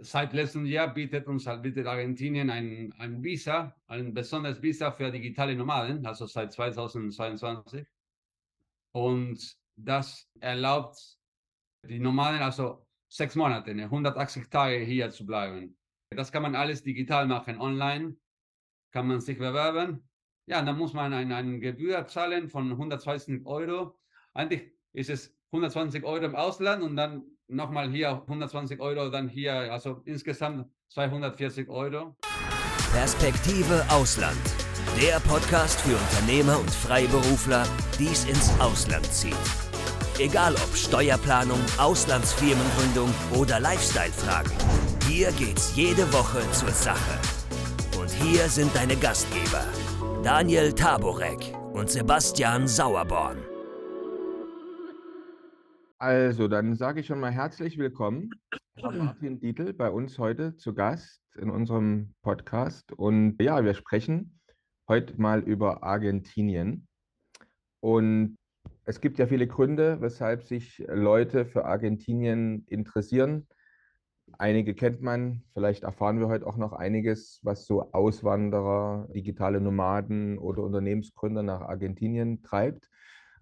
seit letztem Jahr bietet uns halt bietet Argentinien ein, ein Visa, ein besonderes Visa für digitale Nomaden, also seit 2022. Und das erlaubt die Nomaden also sechs Monate, 180 ne, Tage hier zu bleiben. Das kann man alles digital machen, online kann man sich bewerben. Ja, dann muss man eine, eine Gebühr zahlen von 120 Euro. Eigentlich ist es 120 Euro im Ausland und dann nochmal hier 120 Euro, dann hier, also insgesamt 240 Euro. Perspektive Ausland. Der Podcast für Unternehmer und Freiberufler, die es ins Ausland zieht. Egal ob Steuerplanung, Auslandsfirmengründung oder Lifestyle-Fragen. Hier geht's jede Woche zur Sache. Und hier sind deine Gastgeber, Daniel Taborek und Sebastian Sauerborn. Also, dann sage ich schon mal herzlich willkommen, Martin Dietl, bei uns heute zu Gast in unserem Podcast. Und ja, wir sprechen heute mal über Argentinien. Und es gibt ja viele Gründe, weshalb sich Leute für Argentinien interessieren. Einige kennt man, vielleicht erfahren wir heute auch noch einiges, was so Auswanderer, digitale Nomaden oder Unternehmensgründer nach Argentinien treibt.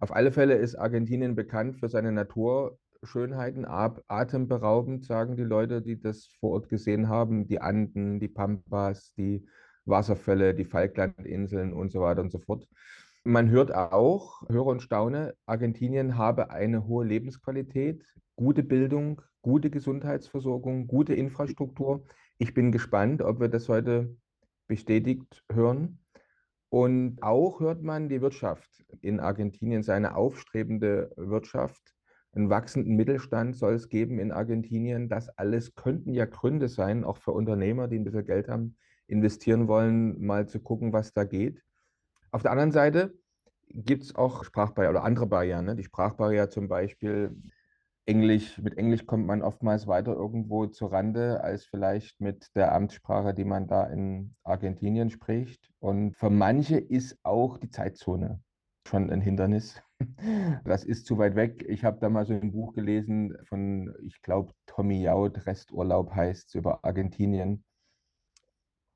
Auf alle Fälle ist Argentinien bekannt für seine Naturschönheiten, atemberaubend, sagen die Leute, die das vor Ort gesehen haben. Die Anden, die Pampas, die Wasserfälle, die Falklandinseln und so weiter und so fort. Man hört auch, höre und staune, Argentinien habe eine hohe Lebensqualität, gute Bildung, gute Gesundheitsversorgung, gute Infrastruktur. Ich bin gespannt, ob wir das heute bestätigt hören. Und auch hört man die Wirtschaft in Argentinien, seine aufstrebende Wirtschaft. Einen wachsenden Mittelstand soll es geben in Argentinien. Das alles könnten ja Gründe sein, auch für Unternehmer, die ein bisschen Geld haben, investieren wollen, mal zu gucken, was da geht. Auf der anderen Seite gibt es auch Sprachbarrieren oder andere Barrieren. Ne? Die Sprachbarriere zum Beispiel, Englisch, mit Englisch kommt man oftmals weiter irgendwo zur Rande als vielleicht mit der Amtssprache, die man da in Argentinien spricht. Und für manche ist auch die Zeitzone schon ein Hindernis. Das ist zu weit weg. Ich habe da mal so ein Buch gelesen von, ich glaube, Tommy Jaud, Resturlaub heißt es, über Argentinien.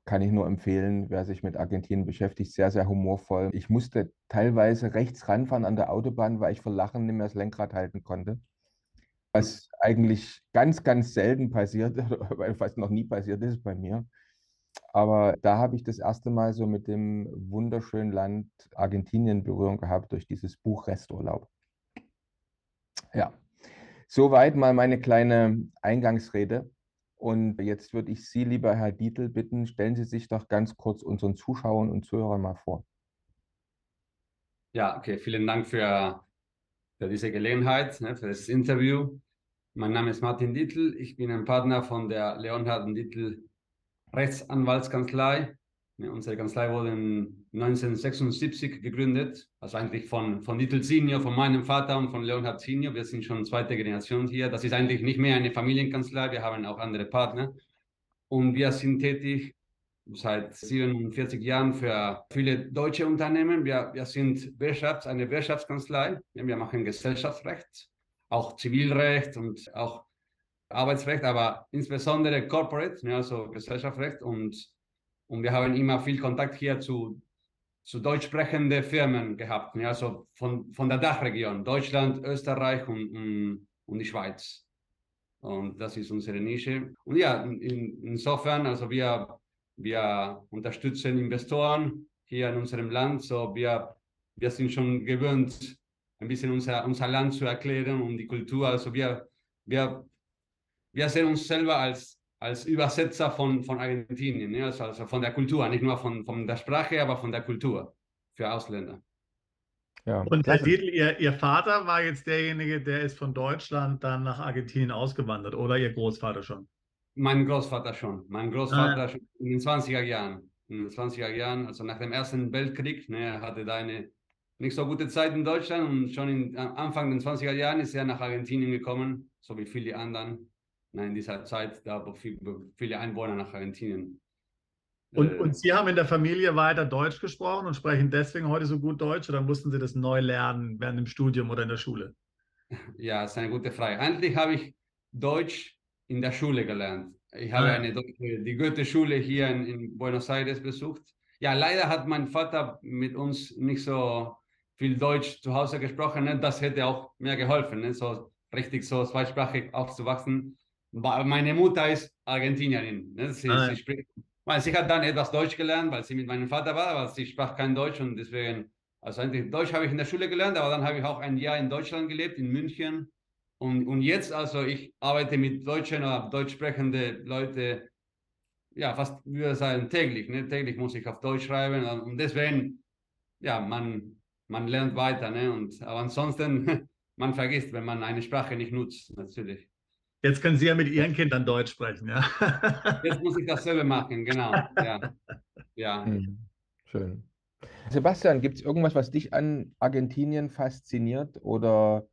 Kann ich nur empfehlen, wer sich mit Argentinien beschäftigt, sehr, sehr humorvoll. Ich musste teilweise rechts ranfahren an der Autobahn, weil ich vor Lachen nicht mehr das Lenkrad halten konnte was eigentlich ganz, ganz selten passiert, weil fast noch nie passiert ist bei mir. Aber da habe ich das erste Mal so mit dem wunderschönen Land Argentinien Berührung gehabt durch dieses Buch Resturlaub. Ja, soweit mal meine kleine Eingangsrede. Und jetzt würde ich Sie, lieber Herr Dietl, bitten, stellen Sie sich doch ganz kurz unseren Zuschauern und Zuhörern mal vor. Ja, okay, vielen Dank für, für diese Gelegenheit, ne, für das Interview. Mein Name ist Martin Dietl. Ich bin ein Partner von der Leonhard Dietl Rechtsanwaltskanzlei. Unsere Kanzlei wurde 1976 gegründet, also eigentlich von, von Dietl Senior, von meinem Vater und von Leonhard Senior. Wir sind schon zweite Generation hier. Das ist eigentlich nicht mehr eine Familienkanzlei, wir haben auch andere Partner. Und wir sind tätig seit 47 Jahren für viele deutsche Unternehmen. Wir, wir sind Wirtschafts-, eine Wirtschaftskanzlei. Wir machen Gesellschaftsrecht auch Zivilrecht und auch Arbeitsrecht, aber insbesondere Corporate, also Gesellschaftsrecht. Und, und wir haben immer viel Kontakt hier zu, zu deutsch sprechenden Firmen gehabt, also von, von der Dachregion, Deutschland, Österreich und, und, und die Schweiz. Und das ist unsere Nische. Und ja, in, insofern, also wir, wir unterstützen Investoren hier in unserem Land. So wir, wir sind schon gewöhnt, ein bisschen unser, unser Land zu erklären und die Kultur. Also wir, wir, wir sehen uns selber als, als Übersetzer von, von Argentinien, ne? also, also von der Kultur, nicht nur von, von der Sprache, aber von der Kultur für Ausländer. Ja, und Herr Dietl, ihr, ihr Vater war jetzt derjenige, der ist von Deutschland dann nach Argentinien ausgewandert oder Ihr Großvater schon? Mein Großvater schon. Mein Großvater ah. schon in den 20er Jahren. In den 20er Jahren, also nach dem Ersten Weltkrieg, ne, hatte da eine nicht so gute Zeit in Deutschland und schon in, Anfang der 20er Jahren ist er nach Argentinien gekommen, so wie viele anderen. in dieser Zeit, da viele Einwohner nach Argentinien. Und, äh, und Sie haben in der Familie weiter Deutsch gesprochen und sprechen deswegen heute so gut Deutsch oder mussten Sie das neu lernen während dem Studium oder in der Schule? Ja, das ist eine gute Frage. Eigentlich habe ich Deutsch in der Schule gelernt. Ich habe ah. eine, die Goethe-Schule hier in, in, Buenos Aires besucht. Ja, leider hat mein Vater mit uns nicht so viel Deutsch zu Hause gesprochen. Ne? Das hätte auch mir geholfen, ne? so richtig so zweisprachig aufzuwachsen. Meine Mutter ist Argentinierin. Ne? Sie, ah, sie, spricht, weil sie hat dann etwas Deutsch gelernt, weil sie mit meinem Vater war, aber sie sprach kein Deutsch und deswegen, also eigentlich Deutsch habe ich in der Schule gelernt, aber dann habe ich auch ein Jahr in Deutschland gelebt, in München. Und, und jetzt, also ich arbeite mit deutschen oder deutsch sprechenden Leuten, ja, fast würde sagen täglich. Ne? Täglich muss ich auf Deutsch schreiben und deswegen, ja, man, man lernt weiter. Ne? Und, aber ansonsten, man vergisst, wenn man eine Sprache nicht nutzt, natürlich. Jetzt können Sie ja mit Ihren Kindern Deutsch sprechen, ja. Jetzt muss ich dasselbe machen, genau. Ja. ja. Hm, schön. Sebastian, gibt es irgendwas, was dich an Argentinien fasziniert oder äh,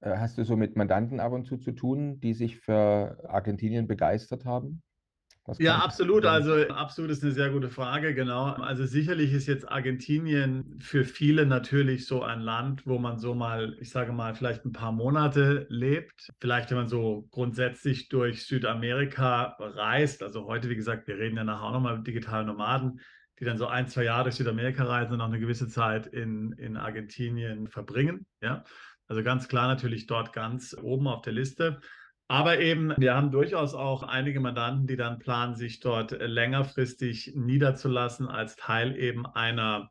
hast du so mit Mandanten ab und zu zu tun, die sich für Argentinien begeistert haben? Ja, absolut. Also absolut ist eine sehr gute Frage, genau. Also sicherlich ist jetzt Argentinien für viele natürlich so ein Land, wo man so mal, ich sage mal, vielleicht ein paar Monate lebt. Vielleicht, wenn man so grundsätzlich durch Südamerika reist. Also heute, wie gesagt, wir reden ja nachher auch nochmal über digitale Nomaden, die dann so ein, zwei Jahre durch Südamerika reisen und auch eine gewisse Zeit in, in Argentinien verbringen. Ja, also ganz klar natürlich dort ganz oben auf der Liste. Aber eben, wir haben durchaus auch einige Mandanten, die dann planen, sich dort längerfristig niederzulassen als Teil eben einer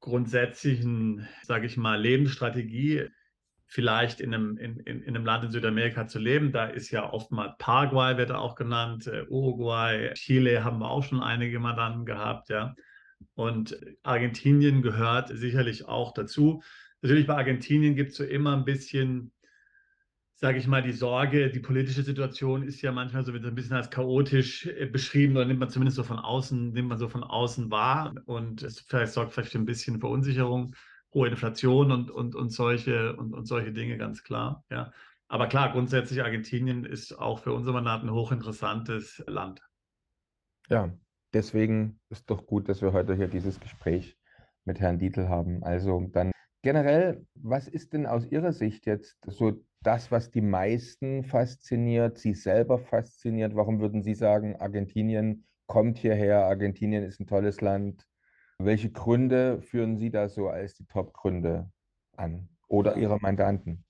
grundsätzlichen, sage ich mal, Lebensstrategie, vielleicht in einem, in, in, in, einem Land in Südamerika zu leben. Da ist ja oftmals Paraguay, wird auch genannt, äh, Uruguay, Chile haben wir auch schon einige Mandanten gehabt, ja. Und Argentinien gehört sicherlich auch dazu. Natürlich bei Argentinien gibt es so immer ein bisschen, sage ich mal, die Sorge, die politische Situation ist ja manchmal so ein bisschen als chaotisch äh, beschrieben oder nimmt man zumindest so von außen, nimmt man so von außen wahr und es vielleicht sorgt vielleicht für ein bisschen Verunsicherung, hohe Inflation und, und, und solche und, und solche Dinge, ganz klar. Ja. Aber klar, grundsätzlich Argentinien ist auch für unsere Mandaten ein hochinteressantes Land. Ja, deswegen ist doch gut, dass wir heute hier dieses Gespräch mit Herrn Dietl haben. Also dann Generell, was ist denn aus Ihrer Sicht jetzt so das, was die meisten fasziniert, Sie selber fasziniert? Warum würden Sie sagen, Argentinien kommt hierher, Argentinien ist ein tolles Land? Welche Gründe führen Sie da so als die Top-Gründe an oder Ihre Mandanten?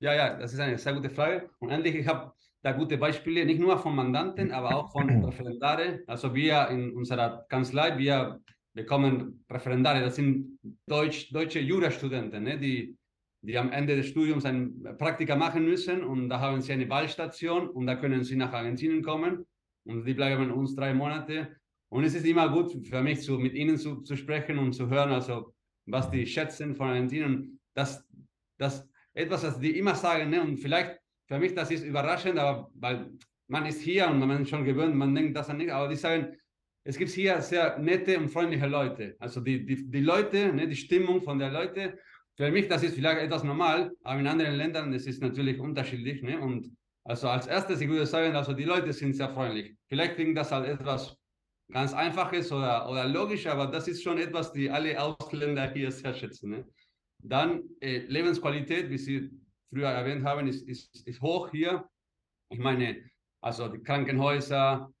Ja, ja, das ist eine sehr gute Frage. Und endlich, ich habe da gute Beispiele, nicht nur von Mandanten, aber auch von Referendare. Also wir in unserer Kanzlei, wir bekommen Referendare, das sind Deutsch, deutsche Jurastudenten, ne, die, die am Ende des Studiums ein Praktika machen müssen und da haben sie eine Wahlstation und da können sie nach Argentinien kommen und die bleiben uns drei Monate. Und es ist immer gut für mich, zu, mit ihnen zu, zu sprechen und zu hören, also was die schätzen von Argentinien. Das, das etwas, was die immer sagen, ne? und vielleicht für mich das ist überraschend, aber weil man ist hier und man ist schon gewöhnt, man denkt das nicht, aber die sagen, es gibt hier sehr nette und freundliche Leute. Also die, die, die Leute, ne, die Stimmung von der Leute, für mich, das ist vielleicht etwas normal, aber in anderen Ländern ist es natürlich unterschiedlich. Ne? Und also als erstes, ich würde sagen, also die Leute sind sehr freundlich. Vielleicht klingt das als etwas ganz Einfaches oder, oder logisch, aber das ist schon etwas, die alle Ausländer hier sehr schätzen. Ne? Dann äh, Lebensqualität, wie Sie früher erwähnt haben, ist, ist, ist hoch hier. Ich meine, also die Krankenhäuser,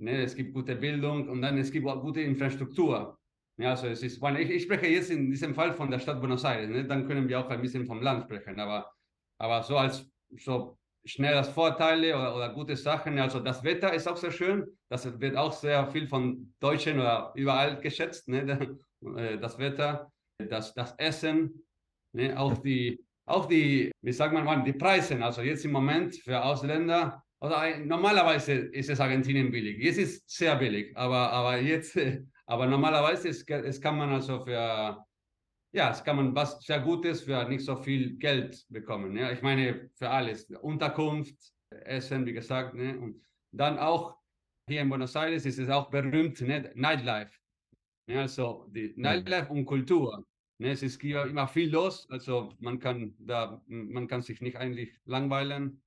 Ne, es gibt gute Bildung und dann es gibt auch gute Infrastruktur. Ja, also es ist, ich, ich spreche jetzt in diesem Fall von der Stadt Buenos Aires, ne? dann können wir auch ein bisschen vom Land sprechen, aber, aber so als so schnell als Vorteile oder, oder gute Sachen, also das Wetter ist auch sehr schön, das wird auch sehr viel von Deutschen oder überall geschätzt, ne? Äh, das Wetter, das, das Essen, ne? auch die, auch die, wie sagt man mal, die Preise, also jetzt im Moment für Ausländer, also normalerweise ist es Argentinien billig. Jetzt ist es sehr billig, aber, aber jetzt, aber normalerweise ist, es kann man also für, ja, es kann man was sehr Gutes für nicht so viel Geld bekommen. Ja, ich meine für alles, Unterkunft, Essen, wie gesagt, ne? und dann auch hier in Buenos Aires ist es auch berühmt, ne? Nightlife. Ja, also die Nightlife und Kultur. Ne? Es ist hier immer viel los, also man kann da, man kann sich nicht eigentlich langweilen.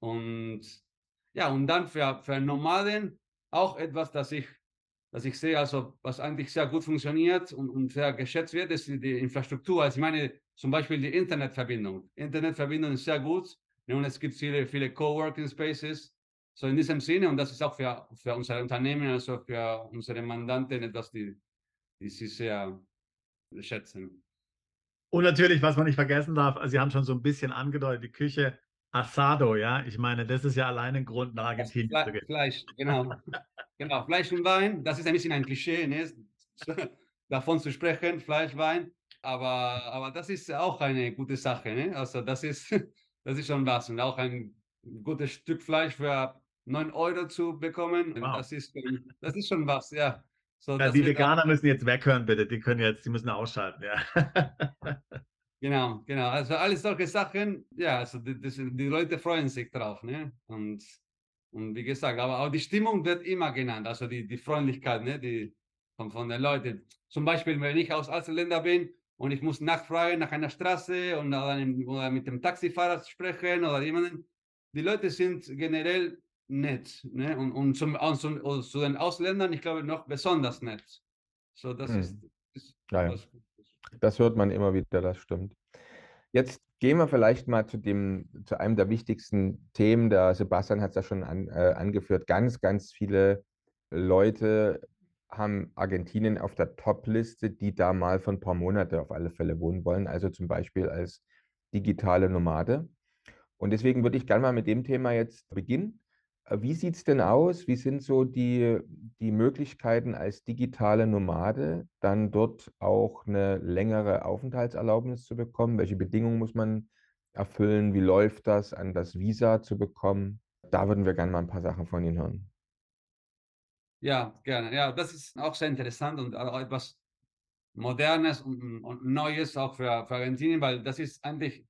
Und ja, und dann für, für Nomaden auch etwas, das ich, das ich sehe, also was eigentlich sehr gut funktioniert und, und sehr geschätzt wird, ist die Infrastruktur. Also ich meine zum Beispiel die Internetverbindung. Internetverbindung ist sehr gut. Und es gibt viele, viele Coworking Spaces. So in diesem Sinne, und das ist auch für, für unser Unternehmen, also für unsere Mandanten etwas, die, die sie sehr schätzen. Und natürlich, was man nicht vergessen darf, also Sie haben schon so ein bisschen angedeutet, die Küche Asado, ja. Ich meine, das ist ja allein ein Grund, nach Argentinien zu gehen. Fleisch, genau. genau, Fleisch und Wein, das ist ein bisschen ein Klischee, ne? davon zu sprechen, Fleisch, Wein. Aber, aber das ist auch eine gute Sache. Ne? Also das ist, das ist schon was. Und auch ein gutes Stück Fleisch für 9 Euro zu bekommen, Wow. das, ist, schon- das ist schon was, ja. So, Ja, die wird auch- Veganer müssen jetzt weghören, bitte. Die können jetzt, die müssen ausschalten, ja. Genau, genau. Also alles solche Sachen, ja, also die, die Leute freuen sich drauf, ne? Und, und wie gesagt, aber auch die Stimmung wird immer genannt, also die, die Freundlichkeit, ne? Die von, von den Leuten. Zum Beispiel, wenn ich aus Ausländer bin und ich muss nachfragen nach einer Straße und oder, einem, oder mit dem Taxifahrer sprechen oder jemanden, die Leute sind generell nett, ne? Und, und zum, und zum, und zu den Ausländern, ich glaube, noch besonders nett. So, das Hm. ist, ist Ja, ja. Das hört man immer wieder, das stimmt. Jetzt gehen wir vielleicht mal zu dem, zu einem der wichtigsten Themen. Der Sebastian hat es ja schon an, äh, angeführt. Ganz, ganz viele Leute haben Argentinien auf der Top-Liste, die da mal für ein paar Monate auf alle Fälle wohnen wollen. Also zum Beispiel als digitale Nomade. Und deswegen würde ich gerne mal mit dem Thema jetzt beginnen. Wie sieht es denn aus? Wie sind so die, die Möglichkeiten als digitale Nomade, dann dort auch eine längere Aufenthaltserlaubnis zu bekommen? Welche Bedingungen muss man erfüllen? Wie läuft das, an das Visa zu bekommen? Da würden wir gerne mal ein paar Sachen von Ihnen hören. Ja, gerne. Ja, das ist auch sehr interessant und auch etwas Modernes und, und Neues auch für, für Argentinien, weil das ist eigentlich,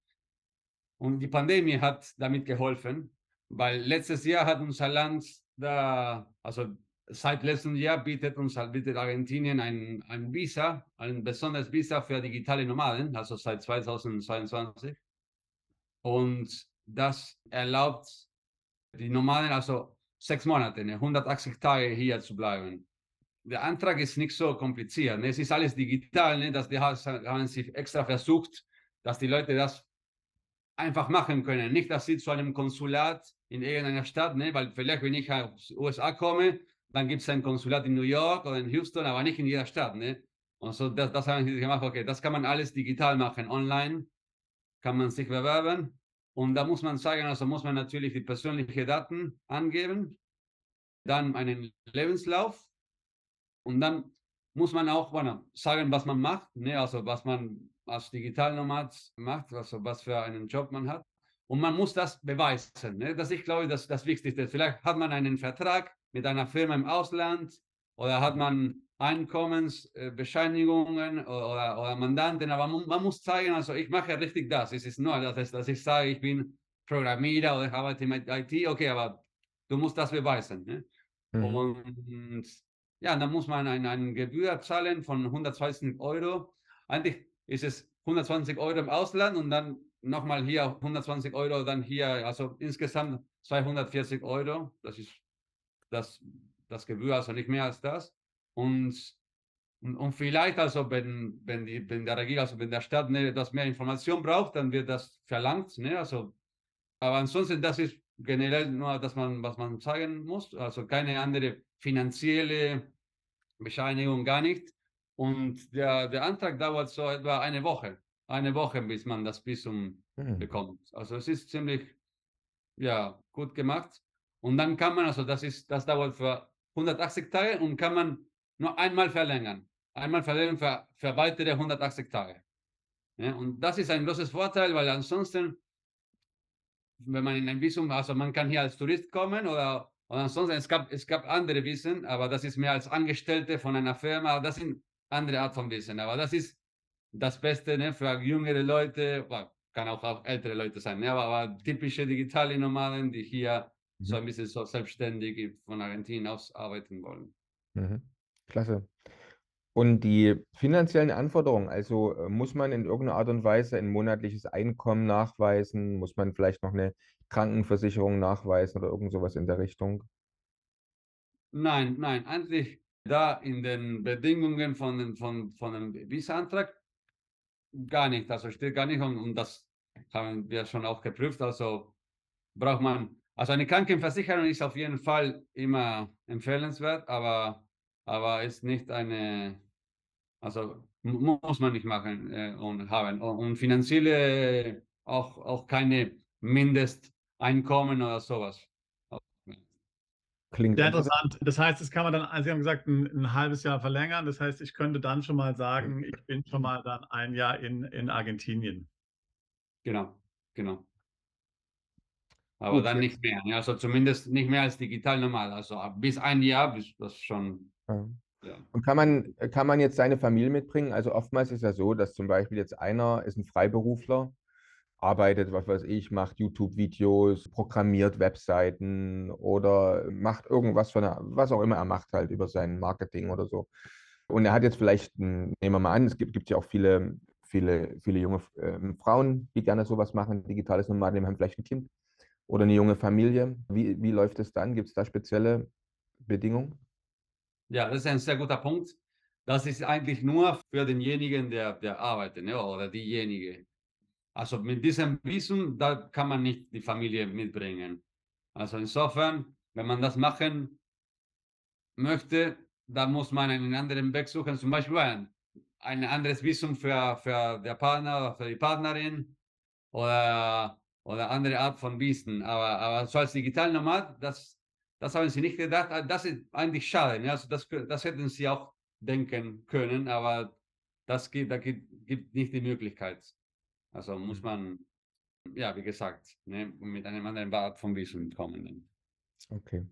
und die Pandemie hat damit geholfen, weil letztes Jahr hat unser Land da, also seit letztem Jahr bietet uns bietet Argentinien ein, ein Visa, ein besonderes Visa für digitale Nomaden, also seit 2022. Und das erlaubt die Nomaden also sechs Monate, ne, 180 Tage hier zu bleiben. Der Antrag ist nicht so kompliziert. Ne? Es ist alles digital. Ne? Das, die ha- haben sie extra versucht, dass die Leute das einfach machen können. Nicht, dass sie zu einem Konsulat in irgendeiner Stadt, ne? weil vielleicht, wenn ich aus USA komme, dann gibt es ein Konsulat in New York oder in Houston, aber nicht in jeder Stadt. Ne? Und so, das, das haben sie gemacht. Okay, das kann man alles digital machen. Online kann man sich bewerben. Und da muss man sagen, also muss man natürlich die persönlichen Daten angeben, dann einen Lebenslauf und dann muss man auch bueno, sagen, was man macht, ne? also was man als Digitalnomad macht, also was für einen Job man hat. Und man muss das beweisen. Ne? Das ich glaube, das das Wichtigste. Vielleicht hat man einen Vertrag mit einer Firma im Ausland oder hat man Einkommensbescheinigungen oder, oder Mandanten, aber man, man muss zeigen, also ich mache richtig das. Es ist nur, dass, dass ich sage, ich bin Programmierer oder ich arbeite mit IT, okay, aber du musst das beweisen. Ne? Mhm. Und ja, dann muss man eine, eine Gebühr zahlen von 120 Euro. Eigentlich ist es 120 Euro im Ausland und dann nochmal hier 120 Euro, dann hier, also insgesamt 240 Euro. Das ist das, das Gebühr, also nicht mehr als das. Und, und, und vielleicht, also wenn, wenn, die, wenn der Regierung, also wenn der Staat ne, etwas mehr Information braucht, dann wird das verlangt. Ne? Also, aber ansonsten, das ist generell nur, dass man, was man sagen muss, also keine andere finanzielle Bescheinigung, gar nicht. Und der, der Antrag dauert so etwa eine Woche, eine Woche, bis man das Visum Mhm. bekommt. Also es ist ziemlich, ja, gut gemacht. Und dann kann man, also das ist, das dauert für 180 Tage und kann man nur einmal verlängern. Einmal verlängern für, für weitere 180 Tage. Ja, und das ist ein großes Vorteil, weil ansonsten, wenn man in ein Visum, also man kann hier als Tourist kommen oder, oder ansonsten, es gab, es gab andere Visen, aber das ist mehr als Angestellte von einer Firma, das sind andere Art von Visen, aber das ist das Beste ne, für jüngere Leute, kann auch, auch ältere Leute sein, ne, aber, aber typische digitale Nomaden, die hier so Mhm. ein bisschen so selbstständig von Argentinien aus arbeiten wollen. Mhm. Klasse. Und die finanziellen Anforderungen, also äh, muss man in irgendeiner Art und Weise ein monatliches Einkommen nachweisen? Muss man vielleicht noch eine Krankenversicherung nachweisen oder irgend sowas in der Richtung? Nein, nein, eigentlich da in den Bedingungen von, von, von dem Visa-Antrag gar nicht. Also steht gar nicht und, und das haben wir schon auch geprüft. Also braucht man Also eine Krankenversicherung ist auf jeden Fall immer empfehlenswert, aber, aber ist nicht eine, also muss man nicht machen äh, und haben. Und finanzielle auch, auch keine Mindesteinkommen oder sowas. Klingt Sehr interessant. Das heißt, das kann man dann, also Sie haben gesagt, ein, ein, halbes Jahr verlängern. Das heißt, ich könnte dann schon mal sagen, ich bin schon mal dann ein Jahr in, in Argentinien. Genau, genau. Aber Gut, dann nicht mehr. Ja, also zumindest nicht mehr als digital normal. Also bis ein Jahr ist das schon. Ja. Ja. Und kann man, kann man jetzt seine Familie mitbringen? Also oftmals ist ja so, dass zum Beispiel jetzt einer ist ein Freiberufler, arbeitet, was weiß ich, macht YouTube-Videos, programmiert Webseiten oder macht irgendwas von, was auch immer er macht halt über sein Marketing oder so. Und er hat jetzt vielleicht, nehmen wir mal an, es gibt, gibt ja auch viele, viele, viele junge äh, Frauen, die gerne sowas machen, digitales Nomaden, haben vielleicht ein Kind oder eine junge Familie. Wie, wie läuft es dann? Gibt es da spezielle Bedingungen? Ja, das ist ein sehr guter Punkt. Das ist eigentlich nur für denjenigen, der, der arbeitet ne, oder diejenige. Also mit diesem Visum, da kann man nicht die Familie mitbringen. Also insofern, wenn man das machen möchte, da muss man einen anderen Weg suchen, zum Beispiel ein, ein anderes Visum für, für der Partner oder für die Partnerin oder oder andere Art von Biesen. Aber, aber so als Digitalnomad, das, das haben sie nicht gedacht. Ah, das ist eigentlich schade. Ne? Also das, das hätten sie auch denken können, aber das gibt, da gibt, gibt nicht die Möglichkeit. Also muss mhm. man, ja, wie gesagt, ne, mit einem anderen Art von Visum kommen. Okay.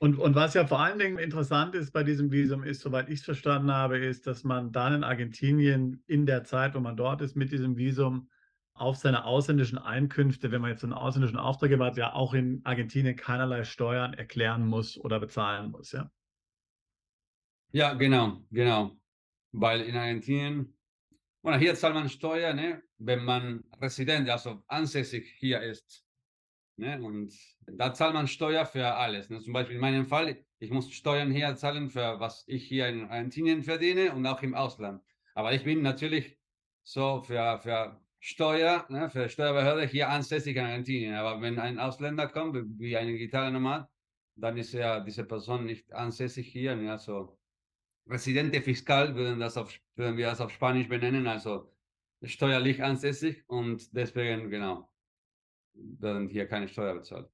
Und, und was ja vor allen Dingen interessant ist bei diesem Visum, ist, soweit ich es verstanden habe, ist, dass man dann in Argentinien in der Zeit, wo man dort ist, mit diesem Visum auf seine ausländischen Einkünfte, wenn man jetzt einen ausländischen Auftraggeber hat, ja auch in Argentinien keinerlei Steuern erklären muss oder bezahlen muss, ja? Ja, genau, genau. Weil in Argentinien, bueno, hier zahlt man Steuern, ne, wenn man Resident, also ansässig hier ist. Ne, und da zahlt man Steuer für alles. Ne? Zum Beispiel in meinem Fall, ich muss Steuern hier zahlen für was ich hier in Argentinien verdiene und auch im Ausland. Aber ich bin natürlich so für, für Steuer, ne, für Steuerbehörde hier ansässig in Argentinien. Aber wenn ein Ausländer kommt, wie ein digitaler Nomad, dann ist ja diese Person nicht ansässig hier. Ne, also Residente Fiskal würden, das auf, würden wir das auf Spanisch benennen, also steuerlich ansässig und deswegen, genau, werden hier keine Steuer bezahlt.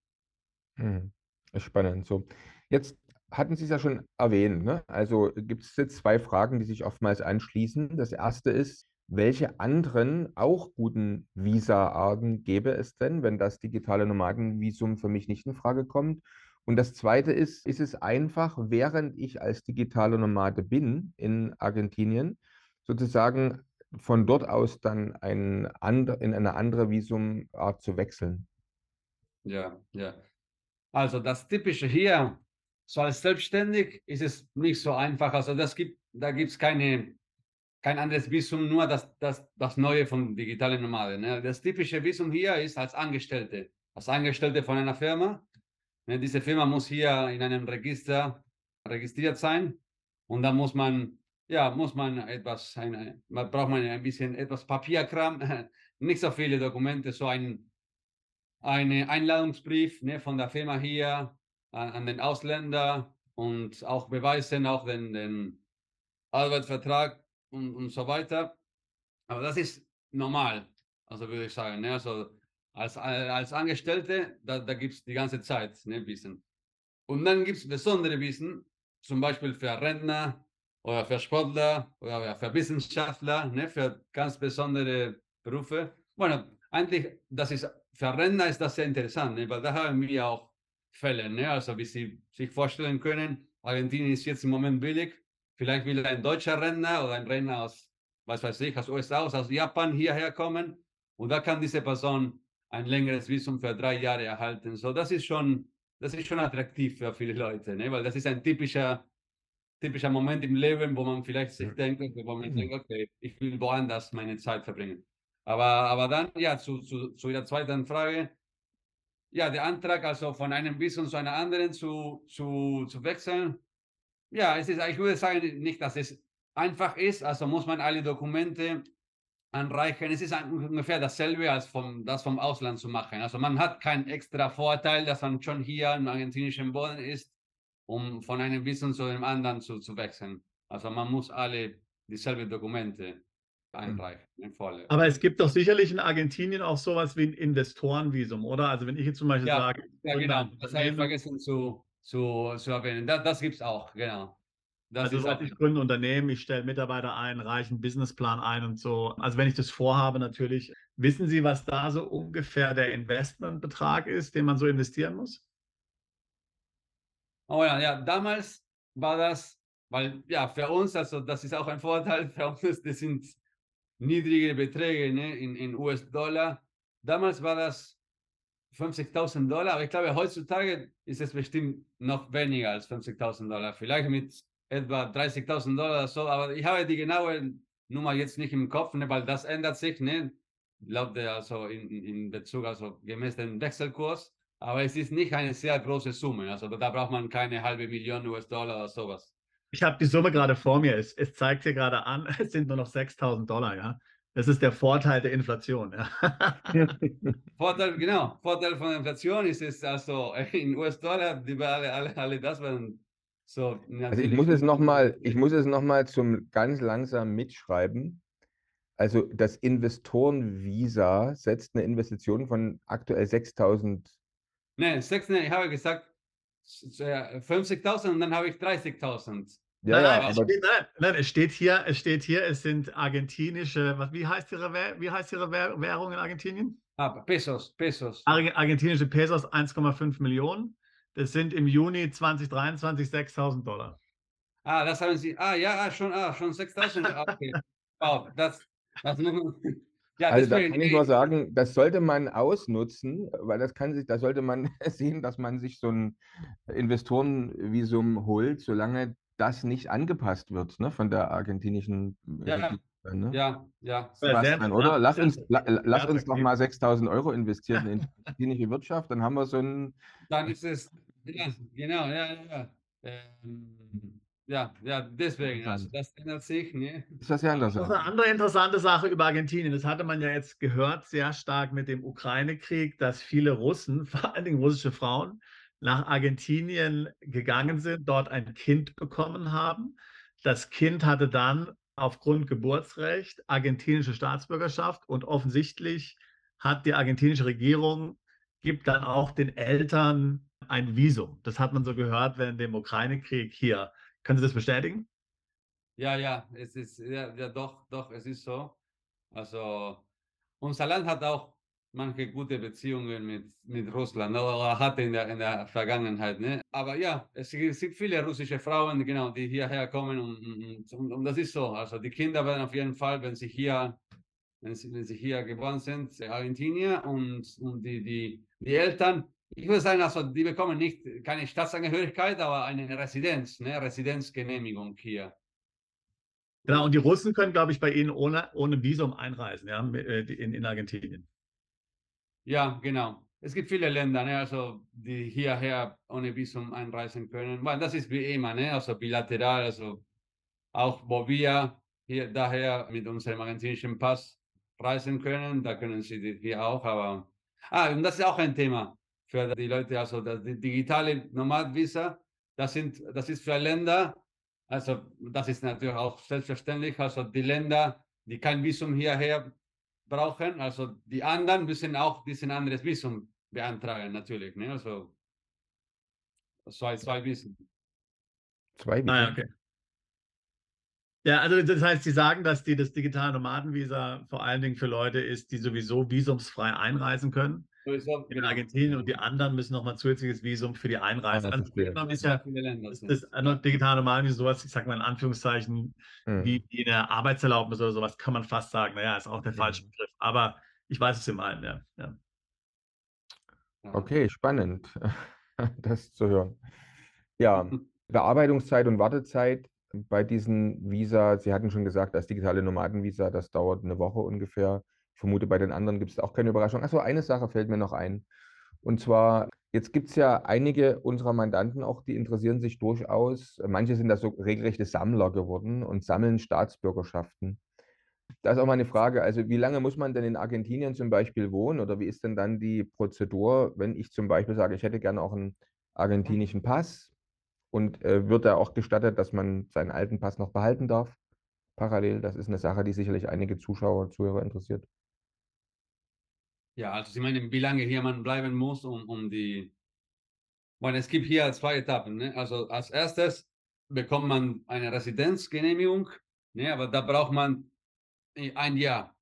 Hm. Spannend. So, jetzt hatten Sie es ja schon erwähnt. Ne? Also gibt es jetzt zwei Fragen, die sich oftmals anschließen. Das erste ist, welche anderen auch guten Visa-Arten gäbe es denn, wenn das digitale Nomadenvisum für mich nicht in Frage kommt? Und das Zweite ist, ist es einfach, während ich als digitale Nomade bin in Argentinien, sozusagen von dort aus dann ein in eine andere Visumart zu wechseln? Ja, ja. Also das Typische hier, so als selbstständig ist es nicht so einfach. Also das gibt, da gibt es keine kein anderes Visum, nur das, das, das Neue von digitalen Nomaden. Ne? Das typische Visum hier ist als Angestellte, als Angestellte von einer Firma. Ne? Diese Firma muss hier in einem Register registriert sein und da muss man, ja, muss man etwas, eine, man braucht man ein bisschen etwas Papierkram, nicht so viele Dokumente, so ein eine Einladungsbrief ne, von der Firma hier an, an den Ausländer und auch Beweisen, auch den, den Arbeitsvertrag und, und so weiter. Aber das ist normal, also würde ich sagen. Ne? Also als, als Angestellte, da, da gibt es die ganze Zeit ne, Wissen. Und dann gibt es besondere Wissen, zum Beispiel für Rentner oder für Sportler oder für Wissenschaftler, ne, für ganz besondere Berufe. Bueno, eigentlich, das ist, für Rentner ist das sehr interessant, ne, weil da haben wir auch Fälle. Ne, also wie Sie sich vorstellen können, Argentinien ist jetzt im Moment billig Vielleicht will ein deutscher Rentner oder ein Rentner aus, was weiß ich, aus USA, aus Japan hierher kommen und da kann diese Person ein längeres Visum für drei Jahre erhalten. So, das ist schon, das ist schon attraktiv für viele Leute, ne? weil das ist ein typischer, typischer Moment im Leben, wo man vielleicht sich denkt, wo man denkt, okay, ich will woanders meine Zeit verbringen. Aber, aber dann, ja, zu, zu, zu Ihrer zweiten Frage. Ja, der Antrag also von einem Visum zu einer anderen zu, zu, zu wechseln, ja, es ist, ich würde sagen, nicht, dass es einfach ist. Also muss man alle Dokumente anreichen. Es ist ungefähr dasselbe als vom, das vom Ausland zu machen. Also man hat keinen extra Vorteil, dass man schon hier im argentinischen Boden ist, um von einem Visum zu einem anderen zu, zu wechseln. Also man muss alle dieselben Dokumente einreichen. In volle. Aber es gibt doch sicherlich in Argentinien auch sowas wie ein Investorenvisum, oder? Also wenn ich jetzt zum Beispiel ja, sage... Ja, genau. Das habe ich vergessen zu, zu, zu erwähnen. Das, das gibt es auch, genau. Das also ist ich gründe ein Unternehmen, ich stelle Mitarbeiter ein, reiche einen Businessplan ein und so. Also wenn ich das vorhabe, natürlich. Wissen Sie, was da so ungefähr der Investmentbetrag ist, den man so investieren muss? Oh ja, ja, damals war das, weil ja, für uns, also das ist auch ein Vorteil für uns, das sind niedrige Beträge ne, in, in US-Dollar. Damals war das 50.000 Dollar, aber ich glaube, heutzutage ist es bestimmt noch weniger als 50.000 Dollar. Vielleicht mit etwa 30.000 Dollar so, aber ich habe die genaue Nummer jetzt nicht im Kopf, ne, weil das ändert sich, ne, laut der, also in, in Bezug, also gemäß dem Wechselkurs, aber es ist nicht eine sehr große Summe, also da braucht man keine halbe Million US-Dollar oder sowas. Ich habe die Summe gerade vor mir, es, es zeigt hier gerade an, es sind nur noch 6.000 Dollar, ja. Das ist der Vorteil der Inflation. Ja. Vorteil, genau. Vorteil von Inflation ist es also in US-Dollar, die alle, alle, alle das werden so, also ich muss es nochmal, ich muss es nochmal zum ganz langsam mitschreiben. Also das Investorenvisa setzt eine Investition von aktuell 6.000. Nein, 6, nee, ich habe gesagt 50.000 und dann habe ich 30.000. Ja, nein, ja, nein, es steht, nein, nein, es steht hier, es steht hier, es sind argentinische, was, wie heißt ihre, wie heißt ihre Währung in Argentinien? Ah, Pesos, Pesos. Argentinische Pesos 1,5 Millionen. Das sind im Juni 2023 6.000 Dollar. Ah, das haben Sie. Ah, ja, ah, schon, ah, schon 6.000. Ah, okay. wow, das, das ja, also da kann ich nur sagen, das sollte man ausnutzen, weil das kann sich, da sollte man sehen, dass man sich so ein Investorenvisum holt, solange das nicht angepasst wird ne, von der argentinischen ja, Regierung. Ne? Ja, ja. Sebastian, oder? Lass uns, la, lass uns noch mal 6000 Euro investieren in die argentinische Wirtschaft, dann haben wir so ein. Dann ist es, ja, genau, ja, ja. Ähm, ja, ja, deswegen, also das ändert sich. Ne? Ist das ja anders? Das ist eine andere interessante Sache über Argentinien. Das hatte man ja jetzt gehört, sehr stark mit dem Ukraine-Krieg, dass viele Russen, vor allen Dingen russische Frauen, nach Argentinien gegangen sind, dort ein Kind bekommen haben. Das Kind hatte dann aufgrund Geburtsrecht argentinische Staatsbürgerschaft und offensichtlich hat die argentinische Regierung, gibt dann auch den Eltern ein Visum. Das hat man so gehört während dem Ukraine-Krieg hier. Können Sie das bestätigen? Ja, ja, es ist, ja, ja, doch, doch, es ist so. Also, unser Land hat auch manche gute Beziehungen mit, mit Russland oder hatte in der, in der Vergangenheit. Ne? Aber ja, es gibt viele russische Frauen, genau, die hierher kommen und, und, und, das ist so. Also die Kinder werden auf jeden Fall, wenn sie hier, wenn sie, wenn sie hier geboren sind, Argentinier und, und die, die, die Eltern, ich würde sagen, also die bekommen nicht keine Staatsangehörigkeit, aber eine Residenz, ne? Residenzgenehmigung hier. Genau, und die Russen können, glaube ich, bei Ihnen ohne, ohne Visum einreisen, ja, äh, in, in Argentinien. Ja, genau. Es gibt viele Länder, ne, also die hierher ohne Visum einreisen können. Well, das ist wie immer, ne, also bilateral, also auch wo wir hier daher mit unserem argentinischen Pass reisen können, da können sie hier auch, aber ah, und das ist auch ein Thema für die Leute, also das die digitale Nomad-Visa, das sind, das ist für Länder, also das ist natürlich auch selbstverständlich, also die Länder, die kein Visum hierher brauchen. Also die anderen müssen auch diesen anderes Visum beantragen, natürlich. Ne? Also zwei, zwei Visum. Zwei Visum. Ah, okay. Ja, also das heißt, Sie sagen, dass die, das digitale Nomadenvisa vor allen Dingen für Leute ist, die sowieso visumsfrei einreisen können in Argentinien und die anderen müssen nochmal zusätzliches Visum für die Einreise. Ja, also, ist ja das, das digitale Nomadenvisum sowas, ich sage mal in Anführungszeichen, mhm. wie, wie eine Arbeitserlaubnis oder sowas, kann man fast sagen. Naja, ist auch der falsche Begriff. Aber ich weiß, was Sie meinen, ja. ja. Okay, spannend, das zu hören. Ja, Bearbeitungszeit und Wartezeit bei diesen Visa, Sie hatten schon gesagt, das digitale Nomadenvisa, das dauert eine Woche ungefähr. Vermute, bei den anderen gibt es auch keine Überraschung. Achso, eine Sache fällt mir noch ein. Und zwar, jetzt gibt es ja einige unserer Mandanten auch, die interessieren sich durchaus. Manche sind da so regelrechte Sammler geworden und sammeln Staatsbürgerschaften. Da ist auch mal eine Frage, also wie lange muss man denn in Argentinien zum Beispiel wohnen oder wie ist denn dann die Prozedur, wenn ich zum Beispiel sage, ich hätte gerne auch einen argentinischen Pass und äh, wird da auch gestattet, dass man seinen alten Pass noch behalten darf? Parallel, das ist eine Sache, die sicherlich einige Zuschauer und Zuhörer interessiert. Ja, also Sie meinen, wie lange hier man bleiben muss, um, um die. Weil es gibt hier zwei Etappen. Ne? Also als erstes bekommt man eine Residenzgenehmigung, ne? aber da braucht man ein Jahr.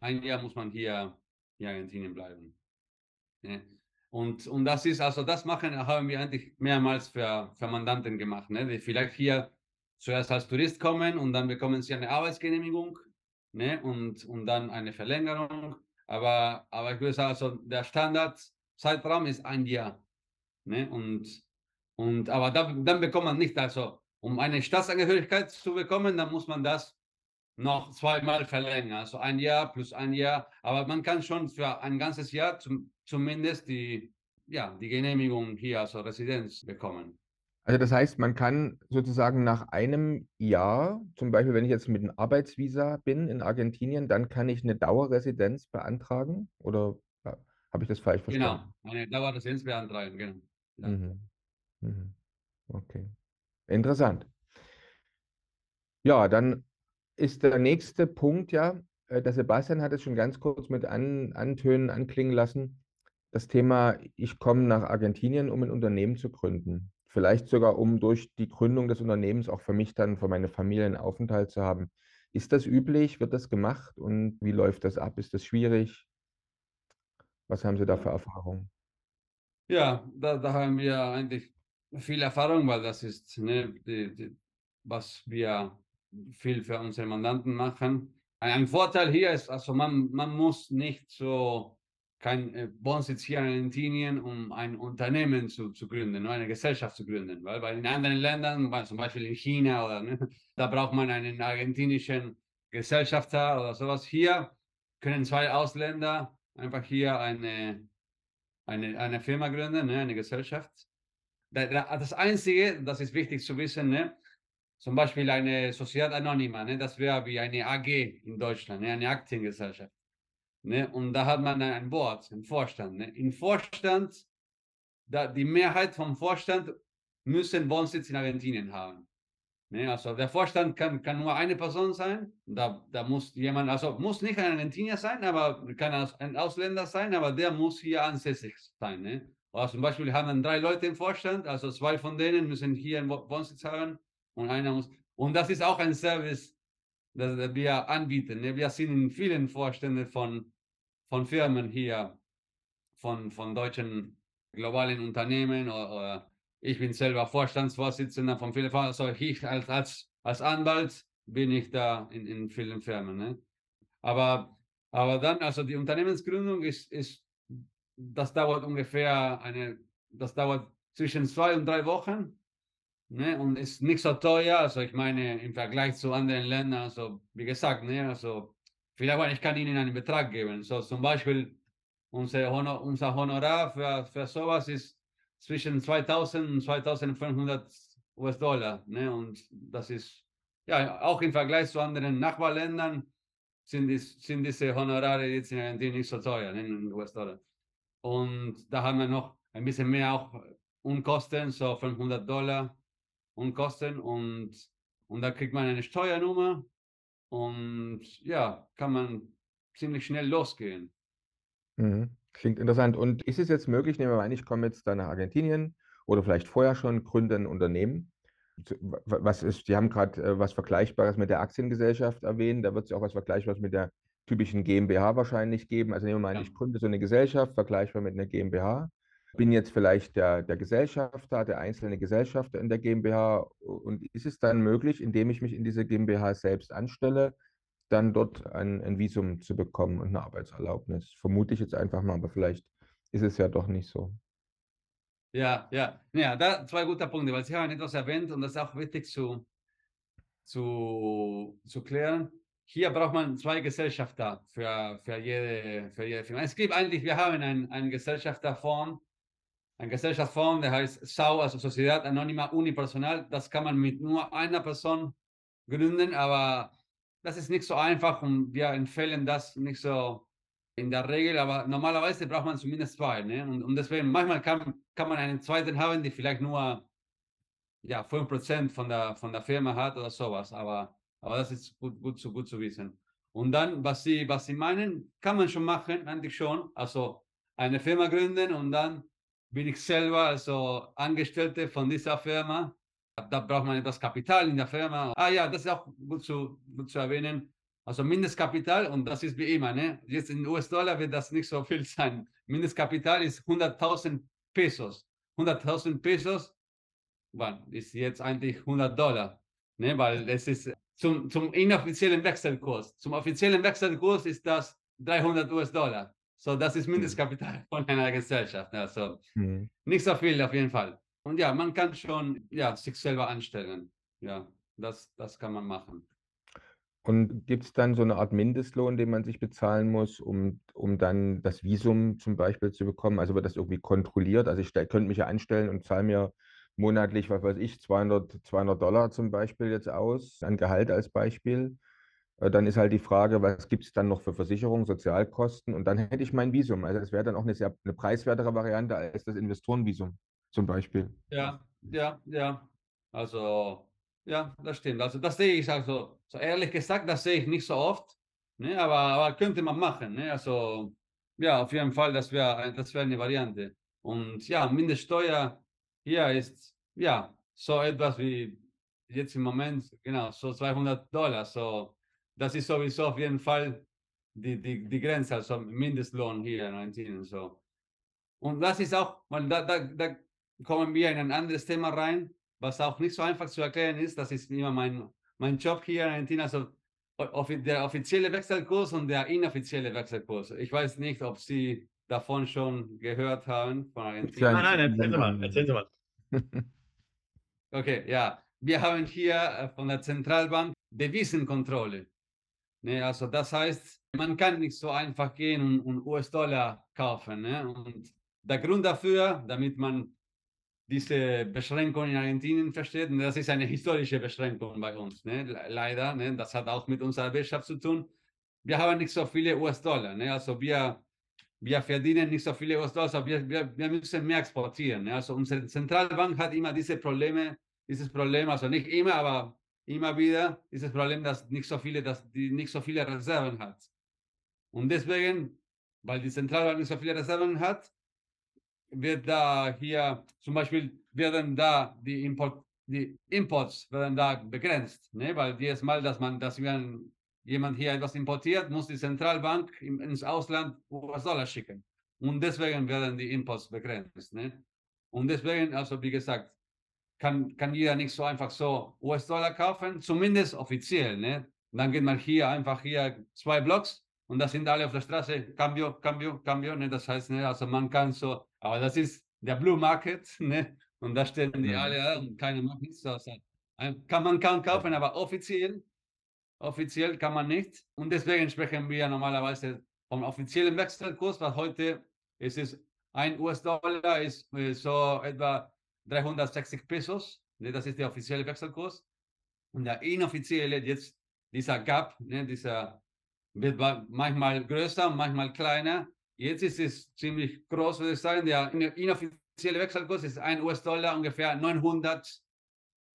Ein Jahr muss man hier in Argentinien bleiben. Ne? Und, und das ist, also das machen, haben wir eigentlich mehrmals für, für Mandanten gemacht, ne? die vielleicht hier zuerst als Tourist kommen und dann bekommen sie eine Arbeitsgenehmigung ne? und, und dann eine Verlängerung aber, aber ich würde sagen, also der Standardzeitraum ist ein Jahr. Ne? Und, und, aber da, dann bekommt man nicht, also um eine Staatsangehörigkeit zu bekommen, dann muss man das noch zweimal verlängern. Also ein Jahr plus ein Jahr. Aber man kann schon für ein ganzes Jahr zum, zumindest die, ja, die Genehmigung hier, also Residenz bekommen. Also das heißt, man kann sozusagen nach einem Jahr, zum Beispiel wenn ich jetzt mit einem Arbeitsvisa bin in Argentinien, dann kann ich eine Dauerresidenz beantragen? Oder ja, habe ich das falsch verstanden? Genau, eine Dauerresidenz beantragen, genau. Ja. Mhm. Mhm. Okay. Interessant. Ja, dann ist der nächste Punkt ja, äh, der Sebastian hat es schon ganz kurz mit an, Antönen anklingen lassen, das Thema, ich komme nach Argentinien, um ein Unternehmen zu gründen vielleicht sogar um durch die Gründung des Unternehmens auch für mich dann, für meine Familie einen Aufenthalt zu haben. Ist das üblich? Wird das gemacht? Und wie läuft das ab? Ist das schwierig? Was haben Sie da für Erfahrungen? Ja, da, da haben wir eigentlich viel Erfahrung, weil das ist, ne, die, die, was wir viel für unsere Mandanten machen. Ein Vorteil hier ist, also man, man muss nicht so kein äh, Wohnsitz hier in Argentinien, um ein Unternehmen zu, zu gründen, nur eine Gesellschaft zu gründen. Weil, weil in anderen Ländern, zum Beispiel in China, oder, ne, da braucht man einen argentinischen Gesellschafter oder sowas. Hier können zwei Ausländer einfach hier eine, eine, eine Firma gründen, ne, eine Gesellschaft. Das Einzige, das ist wichtig zu wissen, ne, zum Beispiel eine Sociedad Anonyma, ne, das wäre wie eine AG in Deutschland, ne, eine Aktiengesellschaft. Ne? Und da hat man ein Board, einen Vorstand. Ne? Im Vorstand, da, die Mehrheit vom Vorstand müssen Wohnsitz in Argentinien haben. Ne? Also der Vorstand kann, kann nur eine Person sein. Da, da muss jemand, also muss nicht ein Argentinier sein, aber kann ein Ausländer sein, aber der muss hier ansässig sein. Ne? Also zum Beispiel haben dann drei Leute im Vorstand, also zwei von denen müssen hier einen Wohnsitz haben und einer muss. Und das ist auch ein Service, das wir anbieten. Ne? Wir sind in vielen Vorständen von von Firmen hier, von, von deutschen globalen Unternehmen oder, oder ich bin selber Vorstandsvorsitzender von vielen Firmen, also ich als, als, als Anwalt bin ich da in, in vielen Firmen. Ne? Aber, aber dann, also die Unternehmensgründung ist, ist, das dauert ungefähr eine, das dauert zwischen zwei und drei Wochen ne? und ist nicht so teuer. Also ich meine, im Vergleich zu anderen Ländern, also wie gesagt, ne? also Vielleicht, ich kann Ihnen einen Betrag geben. So zum Beispiel unser, Honor, unser Honorar für, für sowas ist zwischen 2000 und 2500 US-Dollar. Ne? Und das ist, ja, auch im Vergleich zu anderen Nachbarländern sind, die, sind diese Honorare jetzt in Argentinien nicht so teuer, ne? in US-Dollar. Und da haben wir noch ein bisschen mehr auch Unkosten, so 500 Dollar Unkosten. Und, und da kriegt man eine Steuernummer und ja, kann man ziemlich schnell losgehen. Mhm. Klingt interessant. Und ist es jetzt möglich, nehmen wir an, ich komme jetzt da nach Argentinien oder vielleicht vorher schon, gründe ein Unternehmen. Was ist, die haben gerade äh, was Vergleichbares mit der Aktiengesellschaft erwähnt, da wird es auch was Vergleichbares mit der typischen GmbH wahrscheinlich geben. Also nehmen wir mal an, ja. ich gründe so eine Gesellschaft, vergleichbar mit einer GmbH. Bin jetzt vielleicht der, der Gesellschafter, der einzelne Gesellschafter in der GmbH. Und ist es dann möglich, indem ich mich in diese GmbH selbst anstelle, dann dort ein, ein Visum zu bekommen und eine Arbeitserlaubnis? Vermute ich jetzt einfach mal, aber vielleicht ist es ja doch nicht so. Ja, ja, ja, da zwei gute Punkte, weil Sie haben etwas erwähnt und das ist auch wichtig zu, zu, zu klären. Hier braucht man zwei Gesellschafter für, für, jede, für jede Firma. Es gibt eigentlich, wir haben einen, einen Gesellschafterfonds eine Gesellschaftsform, der heißt SAU, also Sociedad Anónima Unipersonal. Das kann man mit nur einer Person gründen, aber das ist nicht so einfach und wir empfehlen das nicht so in der Regel, aber normalerweise braucht man zumindest zwei. Ne? Und, und deswegen, manchmal kann, kann man einen zweiten haben, die vielleicht nur ja, 5% von der, von der Firma hat oder sowas. Aber, aber das ist gut, gut, zu, gut zu wissen. Und dann, was Sie, was Sie meinen, kann man schon machen, eigentlich schon. Also eine Firma gründen und dann bin ich selber also Angestellte von dieser Firma. Da braucht man etwas Kapital in der Firma. Ah ja, das ist auch gut zu, gut zu erwähnen. Also Mindestkapital, und das ist wie immer, ne? jetzt in US-Dollar wird das nicht so viel sein. Mindestkapital ist 100.000 Pesos. 100.000 Pesos wann, ist jetzt eigentlich 100 Dollar, ne? weil es ist zum, zum inoffiziellen Wechselkurs. Zum offiziellen Wechselkurs ist das 300 US-Dollar. So, das ist hm. Mindestkapital von einer Gesellschaft. Also mhm. nicht so viel auf jeden Fall. Und ja, man kann schon ja, sich selber anstellen. Ja, das, das kann man machen. Und gibt es dann so eine Art Mindestlohn, den man sich bezahlen muss, um, um dann das Visum zum Beispiel zu bekommen? Also wird das irgendwie kontrolliert? Also ich könnte mich ja anstellen und zahle mir monatlich, was weiß ich, 200, 200 Dollar zum Beispiel jetzt aus, an Gehalt als Beispiel. Äh, dann ist halt die Frage, was gibt es dann noch für Versicherungen, Sozialkosten? Und dann hätte ich mein Visum. Also es wäre dann auch eine sehr eine preiswertere Variante als das Investorenvisum zum Beispiel. Ja, ja, ja. Also ja, das stimmt. Also das sehe ich also, so ehrlich gesagt, das sehe ich nicht so oft. Ne? Aber, aber könnte man machen. Ne? Also ja, auf jeden Fall, das wäre das wär eine Variante. Und ja, Mindeststeuer hier ist ja so etwas wie jetzt im Moment, genau, so 200 Dollar. So, das ist sowieso auf jeden Fall die, die, die Grenze, also Mindestlohn hier in Argentinien. So. Und das ist auch, weil da, da, da kommen wir in ein anderes Thema rein, was auch nicht so einfach zu erklären ist. Das ist immer mein, mein Job hier in Argentinien. Also der offizielle Wechselkurs und der inoffizielle Wechselkurs. Ich weiß nicht, ob Sie davon schon gehört haben von Argentinien. Nein, nein, erzählen Sie mal. Erzählen Sie mal. okay, ja. Wir haben hier äh, von der Zentralbank Devisenkontrolle. Ne, also das heißt, man kann nicht so einfach gehen und, und US-Dollar kaufen. Ne? Und der Grund dafür, damit man diese Beschränkung in Argentinien versteht, und das ist eine historische Beschränkung bei uns, ne? leider, ne? das hat auch mit unserer Wirtschaft zu tun. Wir haben nicht so viele US-Dollar, ne? also wir wir verdienen nicht so viele US-Dollar, aber wir, wir, wir müssen mehr exportieren. Ne? Also unsere Zentralbank hat immer diese Probleme, dieses Problem, also nicht immer, aber immer wieder dieses Problem, dass nicht so viele, dass die nicht so viele Reserven hat. Und deswegen, weil die Zentralbank nicht so viele Reserven hat, wird da hier zum Beispiel werden da die Import, die Imports werden da begrenzt, ne? weil jedes Mal, dass man, dass wir ein jemand hier etwas importiert, muss die Zentralbank ins Ausland US-Dollar schicken. Und deswegen werden die Imports begrenzt. Ne? Und deswegen, also wie gesagt, kann, kann jeder nicht so einfach so US-Dollar kaufen, zumindest offiziell. Ne? Dann geht man hier einfach hier zwei Blocks und das sind alle auf der Straße, Cambio, Cambio, Cambio. Ne? Das heißt, ne? also man kann so, aber das ist der Blue Market ne? und da stehen die mhm. alle und keine macht nichts. Also, kann man kann kaufen, aber offiziell Offiziell kann man nicht. Und deswegen sprechen wir normalerweise vom offiziellen Wechselkurs, was heute ist es ein US-Dollar ist äh, so etwa 360 Pesos. Ne, das ist der offizielle Wechselkurs. Und der inoffizielle, jetzt dieser Gap, ne, dieser wird manchmal größer, manchmal kleiner. Jetzt ist es ziemlich groß, würde ich sagen. Der inoffizielle Wechselkurs ist ein US-Dollar ungefähr 900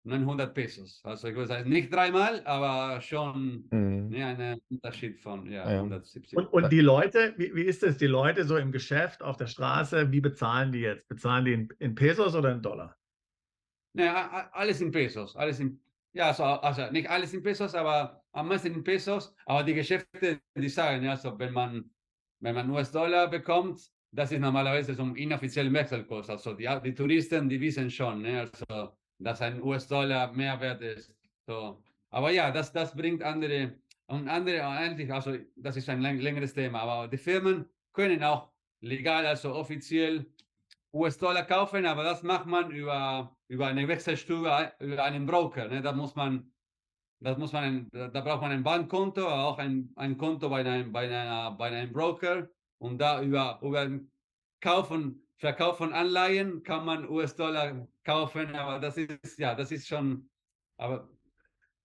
900 Pesos. Also ich würde sagen, nicht dreimal, aber schon mhm. ne, ein Unterschied von ja, ja. 170. Und, und, die Leute, wie, wie ist es, die Leute so im Geschäft, auf der Straße, wie bezahlen die jetzt? Bezahlen die in, in Pesos oder in Dollar? Ne, alles in Pesos. Alles in, ja, also, also nicht alles in Pesos, aber am meisten in Pesos. Aber die Geschäfte, die sagen, ja, also wenn man, wenn man US-Dollar bekommt, das ist normalerweise so ein inoffizieller Wechselkurs. Also die, die Touristen, die wissen schon, ne, also dass ein US-Dollar mehr wert ist. So. Aber ja, das, das bringt andere und andere eigentlich, also das ist ein längeres Thema, aber die Firmen können auch legal, also offiziell US-Dollar kaufen, aber das macht man über, über eine Wechselstube, über einen Broker. Ne? Da muss man, das muss man, da braucht man ein Bankkonto, auch ein, ein Konto bei einem, bei, einer, bei einem Broker und da über, über Kaufen Verkauf von Anleihen kann man US-Dollar kaufen, aber das ist ja, das ist schon, aber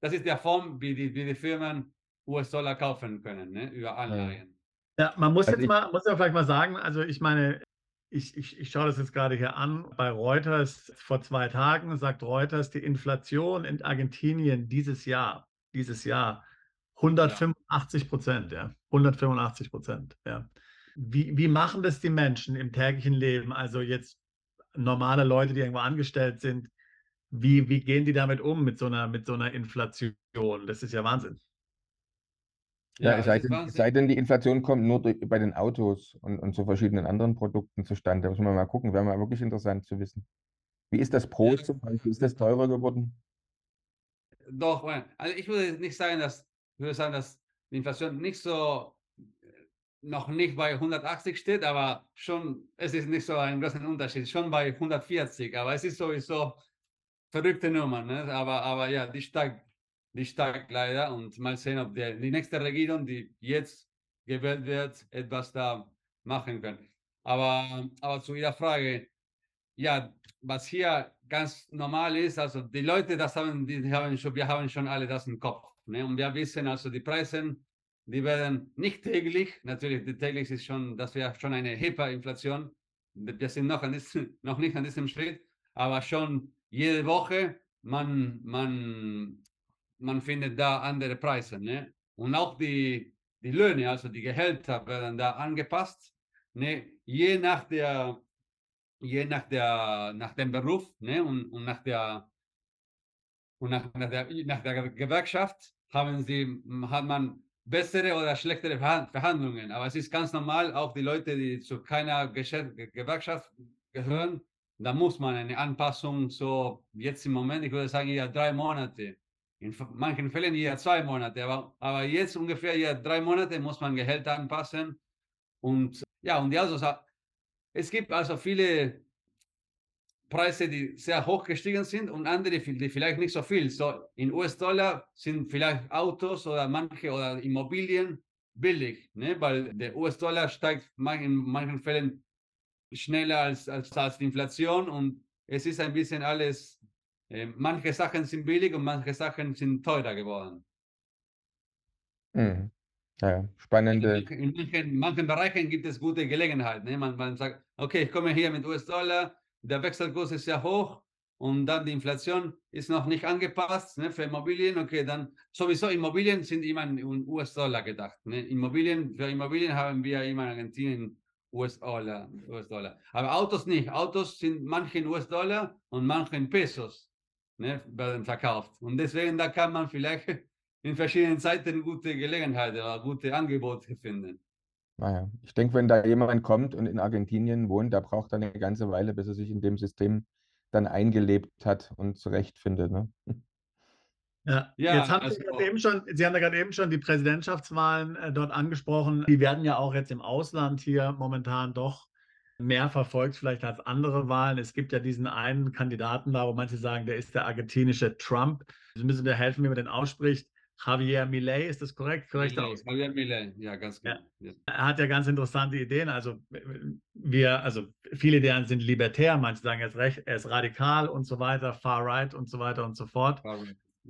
das ist der Form, wie die, wie die Firmen US-Dollar kaufen können, ne? über Anleihen. Ja, man muss Also jetzt ich- mal, muss ja vielleicht mal sagen, also ich meine, ich, ich, ich schaue das jetzt gerade hier an. Bei Reuters vor zwei Tagen sagt Reuters, die Inflation in Argentinien dieses Jahr, dieses Jahr 185 Prozent, ja. 185 Prozent, ja. Wie, wie machen das die Menschen im täglichen Leben? Also jetzt normale Leute, die irgendwo angestellt sind, wie, wie gehen die damit um mit so einer, mit so einer Inflation? Das ist ja Wahnsinn. Ja, es sei denn, sei denn, die Inflation kommt nur durch, bei den Autos und, und so verschiedenen anderen Produkten zustande. Da muss man mal gucken, wäre mal wirklich interessant zu wissen. Wie ist das Brot Ja. zum Beispiel? Ist das teurer geworden? Doch, also ich würde nicht sagen, dass, ich würde sagen, dass die Inflation nicht so, noch nicht bei 180 steht, aber schon, es ist nicht so ein großer Unterschied, schon bei 140, aber es ist sowieso verrückte Nummer, ne? aber, aber ja, die steigt, die steigt leider und mal sehen, ob der, die nächste Regierung, die jetzt gewählt wird, etwas da machen kann. Aber, aber zu Ihrer Frage, ja, was hier ganz normal ist, also die Leute, das haben, die haben schon, wir haben schon alle das im Kopf. Ne? Und wir wissen also, die Preise, die werden nicht täglich, natürlich, die täglich ist schon, das wäre schon eine Hyperinflation. Wir sind noch, an diesem, noch nicht an diesem Schritt, aber schon jede Woche, man, man, man findet da andere Preise. Ne? Und auch die, die Löhne, also die Gehälter werden da angepasst, ne? je nach der je nach der nach dem Beruf ne, und, und nach der und nach, nach, der, nach der Gewerkschaft haben sie hat man bessere oder schlechtere Verhand- Verhandlungen. Aber es ist ganz normal, auch die Leute, die zu keiner Gewerkschaft gehören, da muss man eine Anpassung so jetzt im Moment, ich würde sagen, ja drei Monate. In manchen Fällen ja zwei Monate, aber, aber jetzt ungefähr ja drei Monate muss man Gehälter anpassen. Und ja, und ja, also, es gibt also viele Preise, die sehr hoch gestiegen sind und andere, die vielleicht nicht so viel. So in US-Dollar sind vielleicht Autos oder manche oder Immobilien billig, ne? weil der US-Dollar steigt in manchen Fällen schneller als, als, als die Inflation und es ist ein bisschen alles, äh, manche Sachen sind billig und manche Sachen sind teurer geworden. Mhm. Ja, In spannende. manchen, in manchen, in manchen Bereichen gibt es gute Gelegenheit. Ne? Man, man sagt, okay, ich komme hier mit US-Dollar, der Wechselkurs ist sehr hoch und dann die Inflation ist noch nicht angepasst ne? für Immobilien. Okay, dann sowieso Immobilien sind immer in US-Dollar gedacht. Ne? Immobilien, für Immobilien haben wir immer in Argentinien US-Dollar. US -Dollar. Aber Autos nicht. Autos sind manche in US-Dollar und manche in Pesos ne? werden verkauft. Und deswegen, da kann man vielleicht in verschiedenen Zeiten gute Gelegenheiten oder gute Angebote finden. Naja, ich denke, wenn da jemand kommt und in Argentinien wohnt, der braucht dann eine ganze Weile, bis er sich in dem System dann eingelebt hat und zurechtfindet. Ne? Ja, Ja, jetzt haben Sie also- gerade eben schon, Sie haben ja gerade eben schon die Präsidentschaftswahlen äh, dort angesprochen. Die werden ja auch jetzt im Ausland hier momentan doch mehr verfolgt, vielleicht als andere Wahlen. Es gibt ja diesen einen Kandidaten da, wo manche sagen, der ist der argentinische Trump. Sie müssen mir helfen, wie man den ausspricht. Javier Milei, ist das korrekt? korrekt Milei, aus? Javier Milei, ja, ganz genau. Ja. Er hat ja ganz interessante Ideen. Also wir, also viele Ideen sind libertär, manche sagen er ist recht, er ist radikal und so weiter, far right und so weiter und so fort. Ja,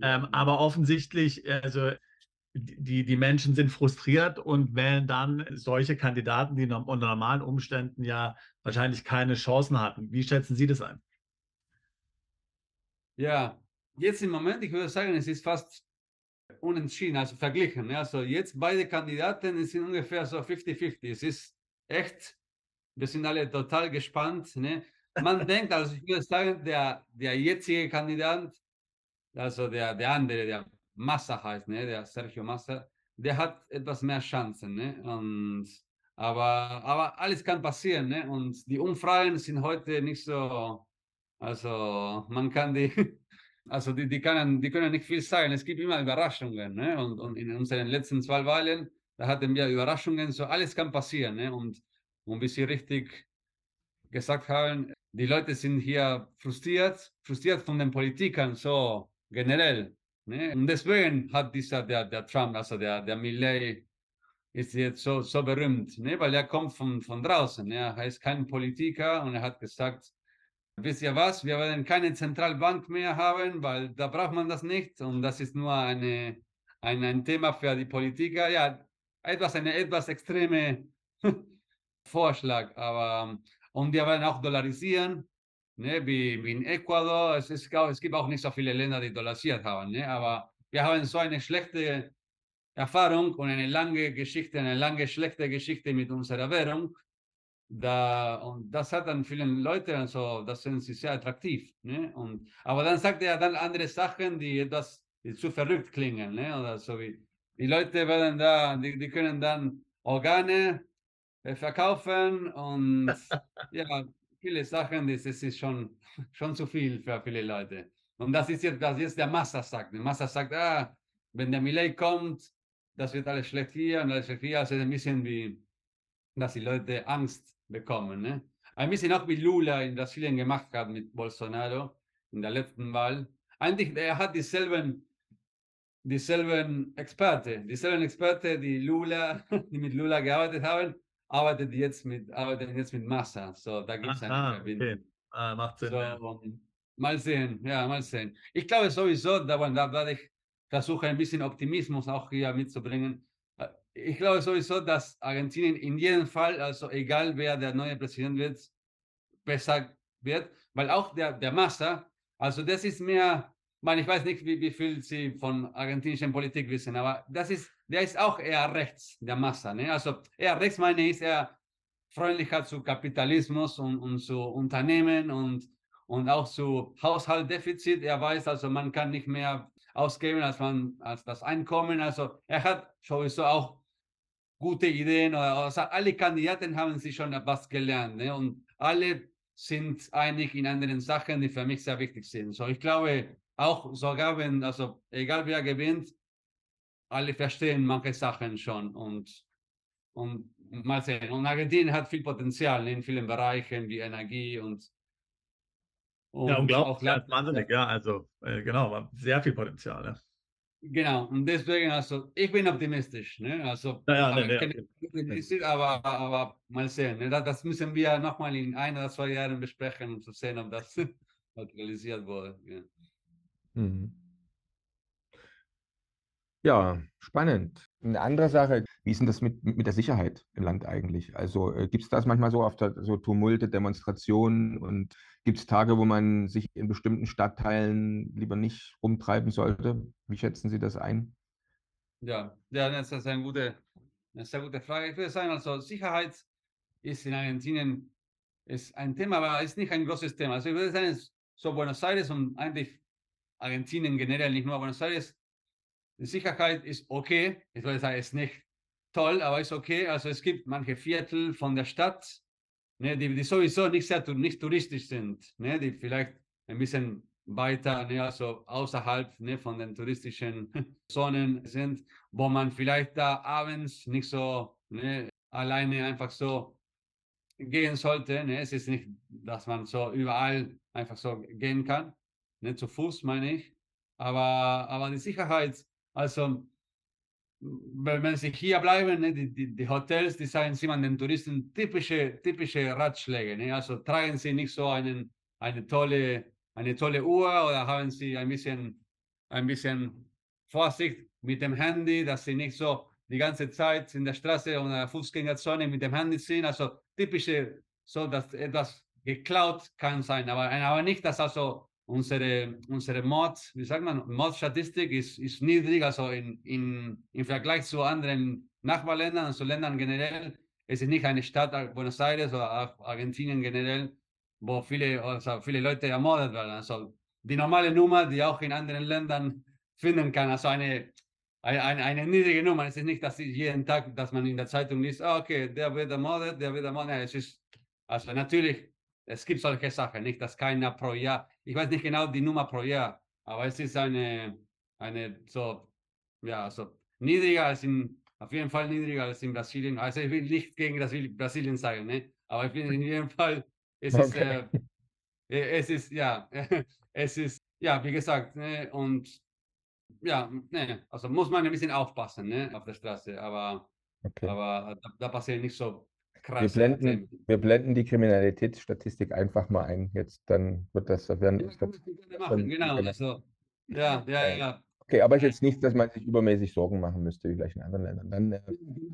Ähm, ja. aber offensichtlich, also die, die Menschen sind frustriert und wählen dann solche Kandidaten, die unter normalen Umständen ja wahrscheinlich keine Chancen hatten. Wie schätzen Sie das ein? Ja, jetzt im Moment, ich würde sagen, es ist fast unentschieden, also verglichen. Also jetzt beide Kandidaten sind ungefähr so 50-50. Es ist echt, wir sind alle total gespannt. Ne? Man denkt, also ich würde sagen, der, der jetzige Kandidat, also der, der andere, der Massa heißt, ne? der Sergio Massa, der hat etwas mehr Chancen. Ne? Und, aber, aber alles kann passieren. Ne? Und die Umfragen sind heute nicht so, also man kann die, also die, die, können, die können nicht viel sagen. Es gibt immer Überraschungen. Ne? Und, und in unseren letzten zwei Wahlen, da hatten wir Überraschungen, so alles kann passieren. Ne? Und, und wie Sie richtig gesagt haben, die Leute sind hier frustriert, frustriert von den Politikern, so generell. Ne? Und deswegen hat dieser, der, der Trump, also der, der Milley, ist jetzt so, so berühmt, ne? weil er kommt von, von draußen. Ne? Er ist kein Politiker und er hat gesagt, wisst ihr was, wir werden keine Zentralbank mehr haben, weil da braucht man das nicht und das ist nur eine, ein, ein Thema für die Politiker. Ja, etwas, eine etwas extreme Vorschlag, aber und die werden auch dollarisieren, ne, wie, wie in Ecuador. Es, ist, es gibt auch nicht so viele Länder, die dollarisiert haben, ne, aber wir haben so eine schlechte Erfahrung und eine lange Geschichte, eine lange schlechte Geschichte mit unserer Währung. Da, und das hat dann vielen Leuten, also das sind sie sehr attraktiv. Ne? Und, aber dann sagt er dann andere Sachen, die etwas die zu verrückt klingen. Ne? Oder so wie, die Leute werden da, die, die können dann Organe äh, verkaufen und ja, viele Sachen, das, das ist schon, schon zu viel für viele Leute. Und das ist jetzt, was jetzt der Massa sagt. Der Massa sagt, ah, wenn der Millet kommt, das wird alles schlecht hier und alles schlecht hier. Also ein bisschen wie, dass die Leute Angst bekommen. Ne? Ein bisschen auch wie Lula in Brasilien gemacht hat mit Bolsonaro in der letzten Wahl. Eigentlich, er hat dieselben dieselben Experte, dieselben Experte, die Lula, die mit Lula gearbeitet haben, arbeitet jetzt mit, arbeiten jetzt mit Massa. So, da gibt es eine Verbindung. Okay. Ah, macht Sinn. So, ja. Mal sehen, ja, mal sehen. Ich glaube sowieso, da, da werde ich versuchen, ein bisschen Optimismus auch hier mitzubringen. Ich glaube sowieso, dass Argentinien in jedem Fall, also egal wer der neue Präsident wird, besser wird, weil auch der, der Massa, also das ist mehr man, ich weiß nicht, wie, wie viel Sie von argentinischen Politik wissen, aber das ist, der ist auch eher rechts, der Massa. Ne? Also eher rechts meine ich, ist er freundlicher zu Kapitalismus und, und zu Unternehmen und, und auch zu Haushaltsdefizit. Er weiß also, man kann nicht mehr ausgeben als, man, als das Einkommen. Also er hat sowieso auch gute Ideen. Also alle Kandidaten haben sich schon etwas gelernt ne? und alle sind einig in anderen Sachen, die für mich sehr wichtig sind. So, ich glaube, auch sogar wenn, also egal wer gewinnt, alle verstehen manche Sachen schon und, und mal sehen. Und Argentinien hat viel Potenzial in vielen Bereichen wie Energie und, und ja, unglaublich, auch ja, wahnsinnig, ja, also äh, genau, sehr viel Potenzial. Ja. Genau, und deswegen, also ich bin optimistisch, ne? Also ja, ja, ne, ne, optimistisch, aber, aber mal sehen. Ne? Das, das müssen wir nochmal in ein oder zwei Jahren besprechen, um zu sehen, ob das realisiert wurde. Ja. Mhm. Ja, spannend. Eine andere Sache, wie ist denn das mit, mit der Sicherheit im Land eigentlich? Also äh, gibt es das manchmal so auf der, so Tumulte, Demonstrationen und gibt es Tage, wo man sich in bestimmten Stadtteilen lieber nicht rumtreiben sollte? Wie schätzen Sie das ein? Ja, ja das ist eine gute, eine sehr gute Frage. Ich würde sagen, also Sicherheit ist in Argentinien ist ein Thema, aber ist nicht ein großes Thema. Also ich würde sagen, so Buenos Aires und eigentlich Argentinien generell, nicht nur Buenos Aires. Die Sicherheit ist okay. Ich würde sagen, ist nicht toll, aber ist okay. Also es gibt manche Viertel von der Stadt, ne, die, die sowieso nicht sehr nicht touristisch sind, ne, die vielleicht ein bisschen weiter, ne, also außerhalb ne, von den touristischen Zonen sind, wo man vielleicht da abends nicht so ne, alleine einfach so gehen sollte. Ne? Es ist nicht, dass man so überall einfach so gehen kann nicht zu Fuß meine ich, aber, aber die Sicherheit, also wenn, sie hier bleiben, ne, die, die, die, Hotels, die sagen sie den Touristen typische, typische Ratschläge. Ne? Also tragen sie nicht so einen, eine, tolle, eine tolle Uhr oder haben sie ein bisschen, ein bisschen Vorsicht mit dem Handy, dass sie nicht so die ganze Zeit in der Straße oder der Fußgängerzone mit dem Handy sind. Also typische, so dass etwas geklaut kann sein, aber, aber nicht, dass also unsere, unsere Mord, wie sagt man, Mordstatistik ist, ist niedrig, also in, in, im Vergleich zu anderen Nachbarländern, also Ländern generell. Es ist nicht eine Stadt, Buenos Aires oder Argentinien generell, wo viele, also viele Leute ermordet werden. Also die normale Nummer, die auch in anderen Ländern finden kann, also eine, eine, eine niedrige Nummer. Es ist nicht, dass jeden Tag, dass man in der Zeitung liest, oh, okay, der wird ermordet, der wird ermordet. Es ist, also natürlich es gibt solche Sachen, nicht, dass keiner pro Jahr, ich weiß nicht genau die Nummer pro Jahr, aber es ist eine, eine so, ja, so niedriger als in, auf jeden Fall niedriger als in Brasilien. Also ich will nicht gegen das Brasilien sagen, ne? aber ich bin in jedem Fall, es ist, okay. äh, es ist, ja, es ist, ja, wie gesagt, ne? und ja, ne, also muss man ein bisschen aufpassen ne? auf der Straße, aber, okay. aber da, da passiert nicht so Krass. Wir blenden, wir blenden die Kriminalitätsstatistik einfach mal ein. Jetzt dann wird das, werden ja, das machen, genau. Also, ja, ja, ja. Okay, aber ist jetzt nichts, dass man sich übermäßig Sorgen machen müsste, wie vielleicht in anderen Ländern. Dann, äh,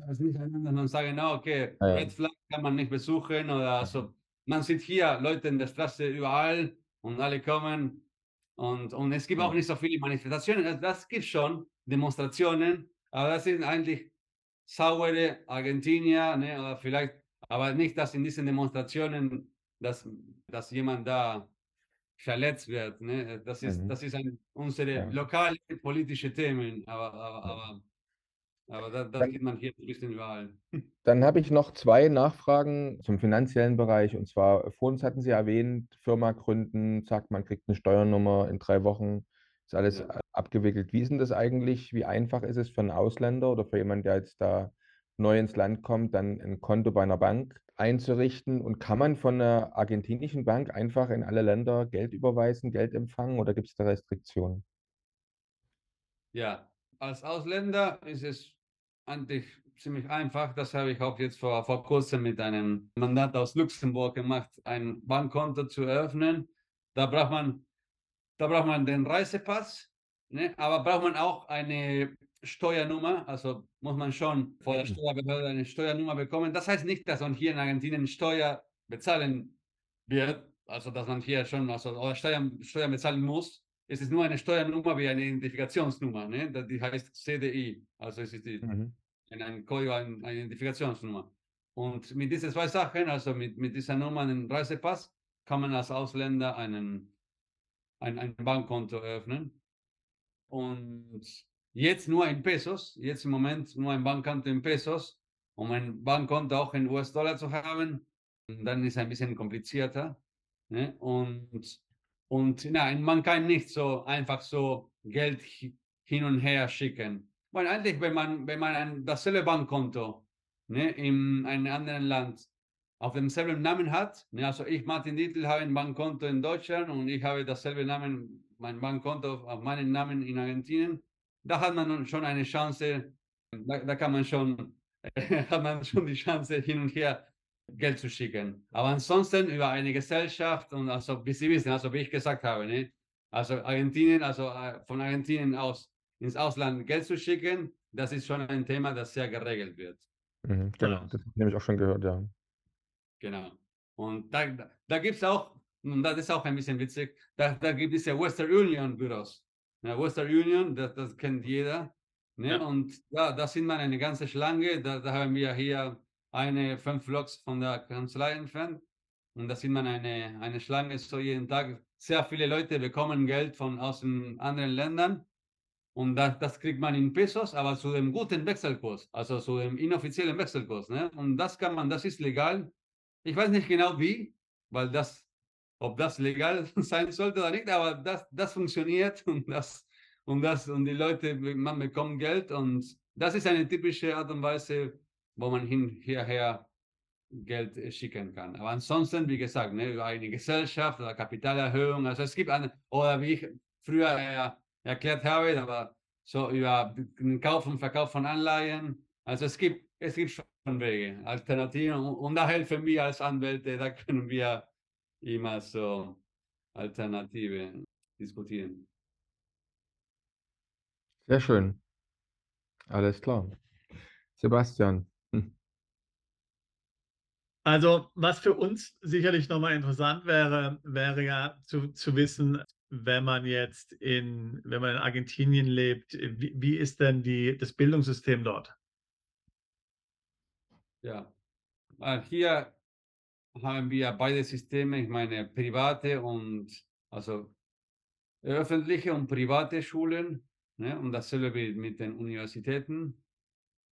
also nicht einander und sagen, no, okay, Ja, ja. Red Flag kann man nicht besuchen oder so. Man sieht hier Leute in der Straße überall und alle kommen und, und es gibt auch Ja. nicht so viele Manifestationen. Also Das gibt schon Demonstrationen, aber das sind eigentlich saubere Argentinier, ne, oder vielleicht, aber nicht, dass in diesen Demonstrationen, dass, dass jemand da verletzt wird. Ne? Das ist, Mhm. das ist ein, unsere Ja. lokale politische Themen, aber, aber, aber, aber da, das Dann- gibt man hier ein bisschen überall. Dann habe ich noch zwei Nachfragen zum finanziellen Bereich. Und zwar, vor uns hatten Sie erwähnt, Firma gründen, zack, man kriegt eine Steuernummer in drei Wochen, ist alles Ja. abgewickelt. Wie ist denn das eigentlich? Wie einfach ist es für einen Ausländer oder für jemanden, der jetzt da neu ins Land kommt, dann ein Konto bei einer Bank einzurichten? Und kann man von einer argentinischen Bank einfach in alle Länder Geld überweisen, Geld empfangen oder gibt es da Restriktionen? Ja, als Ausländer ist es eigentlich ziemlich einfach. Das habe ich auch jetzt vor, vor kurzem mit einem Mandat aus Luxemburg gemacht, ein Bankkonto zu eröffnen. Da braucht man, da braucht man den Reisepass, ne? aber braucht man auch eine Steuernummer. Also muss man schon vor der Mhm. Steuerbehörde eine Steuernummer bekommen. Das heißt nicht, dass man hier in Argentinien Steuer bezahlen wird, also dass man hier schon also, oder Steuern, Steuern bezahlen muss. Es ist nur eine Steuernummer wie eine Identifikationsnummer, ne? Die heißt CDI. Also es ist die, Mhm. ein, ein Código, ein, eine Identifikationsnummer. Und mit diesen zwei Sachen, also mit, mit dieser Nummer, einen Reisepass, kann man als Ausländer einen, ein, ein Bankkonto eröffnen. Und jetzt nur in Pesos, jetzt im Moment nur ein Bankkonto in Pesos, um ein Bankkonto auch in US-Dollar zu haben, dann ist es ein bisschen komplizierter. Ne? Und, und nein, man kann nicht so einfach so Geld hi- hin und her schicken. Weil eigentlich, wenn man, wenn man ein, dasselbe Bankkonto ne, in einem anderen Land auf demselben Namen hat, ne, also ich, Martin Dietl, habe ein Bankkonto in Deutschland und ich habe dasselbe Namen, mein Bankkonto auf meinen Namen in Argentinien, da hat man schon eine Chance, da, da kann man schon, hat man schon die Chance hin und her Geld zu schicken. Aber ansonsten über eine Gesellschaft und also, wie Sie wissen, also wie ich gesagt habe, ne? also Argentinien, also äh, von Argentinien aus ins Ausland Geld zu schicken, das ist schon ein Thema, das sehr geregelt wird. Mhm. Genau, Genau. das habe ich auch schon gehört, ja. Genau. Und da, da, da gibt es auch, und das ist auch ein bisschen witzig, da, da gibt es ja Western Union Büros. Ja, Western Union, das, das kennt jeder. Ne? Ja. Und ja, da sind wir eine ganze Schlange. Da, da haben wir hier eine fünf Blocks von der Kanzlei entfernt. Und da sieht man eine, eine Schlange so jeden Tag. Sehr viele Leute bekommen Geld von aus den anderen Ländern. Und das, das kriegt man in Pesos, aber zu dem guten Wechselkurs, also zu dem inoffiziellen Wechselkurs. Ne? Und das kann man, das ist legal. Ich weiß nicht genau wie, weil das, ob das legal sein sollte oder nicht, aber das, das funktioniert und das, und das, und die Leute, man bekommt Geld und das ist eine typische Art und Weise, wo man hin, hierher Geld äh, schicken kann. Aber ansonsten, wie gesagt, ne, über eine Gesellschaft oder Kapitalerhöhung, also es gibt eine, oder wie ich früher erklärt habe, aber so über den Kauf und Verkauf von Anleihen, also es gibt, es gibt schon Wege, Alternativen und, und da helfen wir als Anwälte, da können wir immer so Alternative diskutieren. Sehr schön. Alles klar. Sebastian. Hm. Also, was für uns sicherlich nochmal interessant wäre, wäre ja zu, zu wissen, wenn man jetzt in, wenn man in Argentinien lebt, wie, wie ist denn die, das Bildungssystem dort? Ja, weil hier haben wir beide Systeme, ich meine private und also öffentliche und private Schulen, ne? Und dasselbe mit den Universitäten.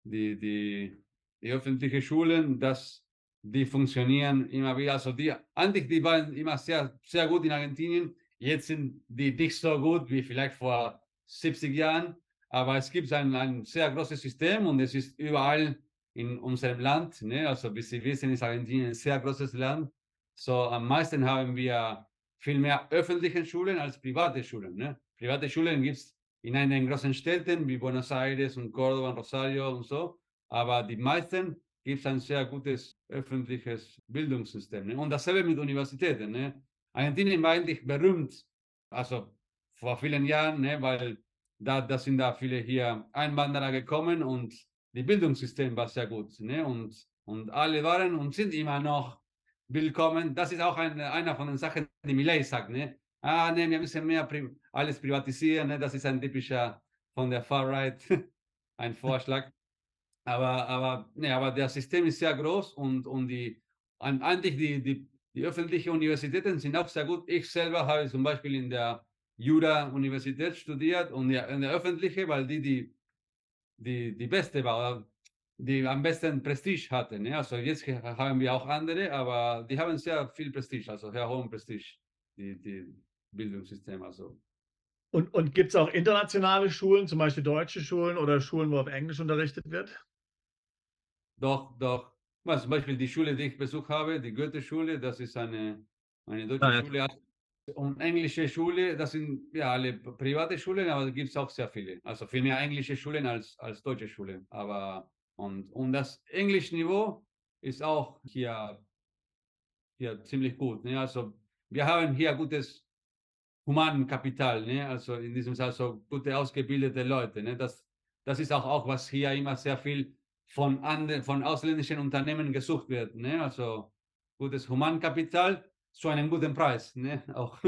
Die, die, die öffentlichen Schulen, das, die funktionieren immer wieder. Also die, eigentlich, die waren immer sehr, sehr gut in Argentinien. Jetzt sind die nicht so gut wie vielleicht vor 70 Jahren. Aber es gibt ein, ein sehr großes System und es ist überall in unserem Land. Ne? Also wie Sie wissen, ist Argentinien ein sehr großes Land. So am meisten haben wir viel mehr öffentliche Schulen als private Schulen. Ne? Private Schulen gibt es in einigen großen Städten wie Buenos Aires und Córdoba und Rosario und so. Aber die meisten gibt es ein sehr gutes öffentliches Bildungssystem. Ne? Und dasselbe mit Universitäten. Ne? Argentinien war eigentlich berühmt, also vor vielen Jahren, ne? weil da, da sind da viele hier Einwanderer gekommen und die Bildungssystem war sehr gut. Ne? Und, und alle waren und sind immer noch willkommen. Das ist auch eine, einer von den Sachen, die Millet sagt. Ne? Ah, ne, wir müssen mehr pri alles privatisieren. Ne? Das ist ein typischer von der Far-Right, ein Vorschlag. Aber, aber, ne, aber das System ist sehr groß und, und die, eigentlich die, die, die öffentlichen Universitäten sind auch sehr gut. Ich selber habe zum Beispiel in der Jura-Universität studiert und in der öffentlichen, weil die die, die, die beste war, die am besten Prestige hatte. Ne? Also jetzt haben wir auch andere, aber die haben sehr viel Prestige, also sehr hohen Prestige, die, die Bildungssysteme. Also. Und, und gibt es auch internationale Schulen, zum Beispiel deutsche Schulen oder Schulen, wo auf Englisch unterrichtet wird? Doch, doch. Was, zum Beispiel die Schule, die ich besucht habe, die Goethe-Schule, das ist eine, eine deutsche ah, ja. Schule. Und englische Schule, das sind ja alle private Schulen, aber da gibt es auch sehr viele. Also viel mehr englische Schulen als, als deutsche Schulen. Aber und, und das Englischniveau ist auch hier, hier ziemlich gut. Ne? Also wir haben hier gutes Humankapital, ne? also in diesem Fall so gute ausgebildete Leute. Ne? Das, das ist auch, auch, was hier immer sehr viel von, anderen, von ausländischen Unternehmen gesucht wird. Ne? Also gutes Humankapital zu einem guten Preis. Ne? Auch.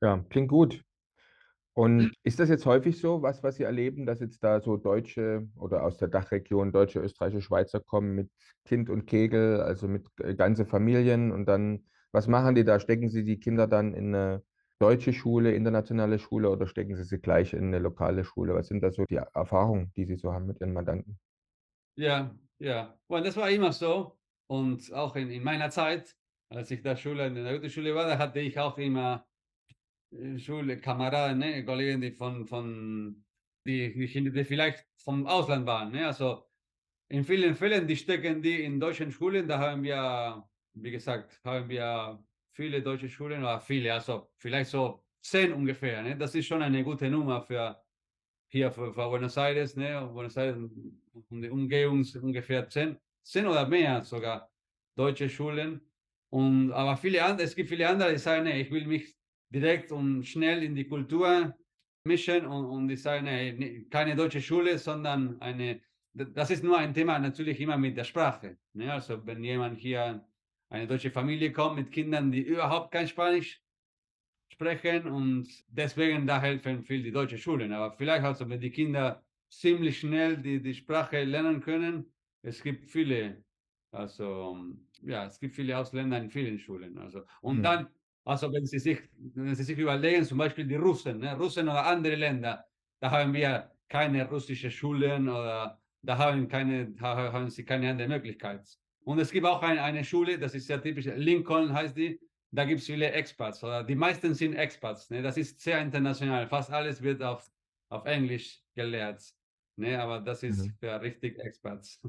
Ja, klingt gut. Und ist das jetzt häufig so, was, was Sie erleben, dass jetzt da so Deutsche oder aus der Dachregion, Deutsche, Österreicher, Schweizer kommen mit Kind und Kegel, also mit äh, ganze Familien und dann, was machen die da? Stecken Sie die Kinder dann in eine deutsche Schule, internationale Schule oder stecken Sie sie gleich in eine lokale Schule? Was sind da so die Erfahrungen, die Sie so haben mit Ihren Mandanten? Ja, ja. Und das war immer so. Und auch in, in meiner Zeit, als ich da Schule in der Goethe-Schule war, da hatte ich auch immer äh, Schule, Kameraden, ne, Kollegen, die von, von die, die, vielleicht vom Ausland waren. Ne? Also in vielen Fällen, die stecken die in deutschen Schulen, da haben wir, wie gesagt, haben wir viele deutsche Schulen oder viele, also vielleicht so zehn ungefähr. Ne? Das ist schon eine gute Nummer für hier für, für Buenos Aires, ne? Buenos Aires und die Umgebung ungefähr zehn, zehn oder mehr sogar deutsche Schulen. Und aber viele andere, es gibt viele andere, die sagen, ich will mich direkt und schnell in die Kultur mischen und, und die sagen, nee, keine deutsche Schule, sondern eine, das ist nur ein Thema natürlich immer mit der Sprache. Ne? Also wenn jemand hier eine deutsche Familie kommt mit Kindern, die überhaupt kein Spanisch sprechen und deswegen da helfen viel die deutsche Schulen. Aber vielleicht also, wenn die Kinder ziemlich schnell die, die Sprache lernen können, es gibt viele, also ja, es gibt viele Ausländer in vielen Schulen. Also und mhm. dann, also wenn Sie sich, wenn Sie sich überlegen, zum Beispiel die Russen, ne, Russen oder andere Länder, da haben wir keine russische Schulen oder da haben, keine, haben sie keine andere Möglichkeit. Und es gibt auch ein, eine Schule, das ist sehr typisch, Lincoln heißt die, da gibt es viele Expats, oder die meisten sind Expats. Ne? Das ist sehr international. Fast alles wird auf, auf Englisch gelehrt. Ne? Aber das ist mhm. für richtig Expats.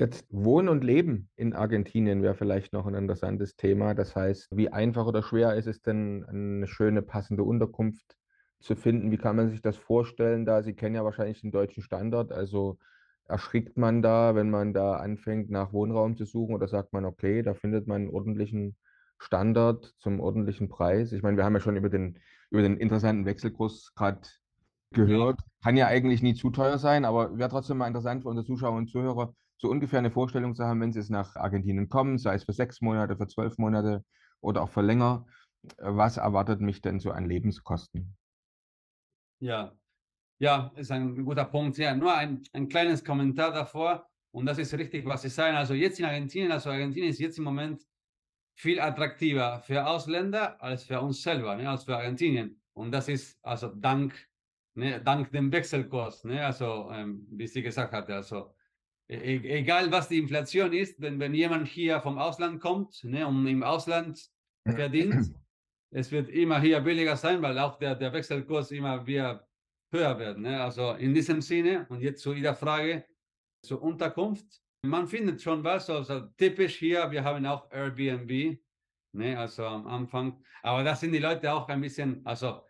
Jetzt Wohnen und Leben in Argentinien wäre vielleicht noch ein interessantes Thema. Das heißt, wie einfach oder schwer ist es denn, eine schöne, passende Unterkunft zu finden? Wie kann man sich das vorstellen? Da Sie kennen ja wahrscheinlich den deutschen Standard. Also erschrickt man da, wenn man da anfängt, nach Wohnraum zu suchen? Oder sagt man, okay, da findet man einen ordentlichen Standard zum ordentlichen Preis? Ich meine, wir haben ja schon über den, über den interessanten Wechselkurs gerade gehört. Kann ja eigentlich nie zu teuer sein, aber wäre trotzdem mal interessant für unsere Zuschauer und Zuhörer, so ungefähr eine Vorstellung zu haben, wenn sie jetzt nach Argentinien kommen, sei es für sechs Monate, für zwölf Monate oder auch für länger. Was erwartet mich denn so an Lebenskosten? Ja, ja, ist ein guter Punkt. Ja, nur ein, ein kleines Kommentar davor. Und das ist richtig, was Sie sagen. Also jetzt in Argentinien, also Argentinien ist jetzt im Moment viel attraktiver für Ausländer als für uns selber, ne, als für Argentinien. Und das ist also dank, ne, dank dem Wechselkurs. Ne, also ähm, wie sie gesagt hatte, also egal was die Inflation ist, wenn, wenn jemand hier vom Ausland kommt ne, und im Ausland verdient, es wird immer hier billiger sein, weil auch der, der Wechselkurs immer wieder höher werden. Ne? Also in diesem Sinne, und jetzt zu Ihrer Frage zur Unterkunft. Man findet schon was, also typisch hier, wir haben auch Airbnb, ne? also am Anfang. Aber da sind die Leute auch ein bisschen, also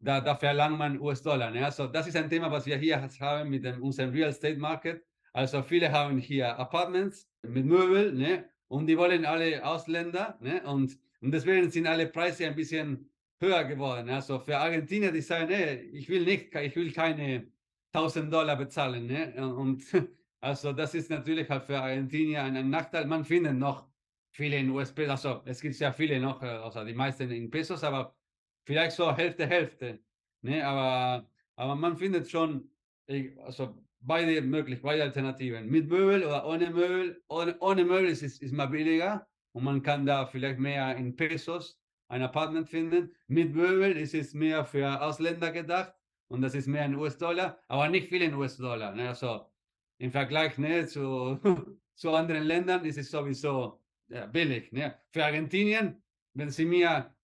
da, da verlangt man US-Dollar. Ne? Also das ist ein Thema, was wir hier haben mit dem, unserem Real Estate Market. Also viele haben hier Apartments mit Möbel ne? und die wollen alle Ausländer ne? und, und deswegen sind alle Preise ein bisschen höher geworden. Also für Argentinier, die sagen, nee, ich will nicht, ich will keine 1000 Dollar bezahlen. Ne? Und also das ist natürlich halt für Argentinier ein, Nachteil. Man findet noch viele in USP, also es gibt sehr viele noch, also die meisten in Pesos, aber vielleicht so Hälfte, Hälfte. Ne? Aber, aber man findet schon, also beide möglich, beide Alternativen. Mit Möbel oder ohne Möbel. Ohne, ohne Möbel ist es mal billiger und man kann da vielleicht mehr in Pesos ein Apartment finden. Mit Möbel ist es mehr für Ausländer gedacht und das ist mehr in US-Dollar, aber nicht viel in US-Dollar. Ne? Also im Vergleich ne, zu, zu anderen Ländern ist es sowieso ja, billig. Ne? Für Argentinien, wenn sie mir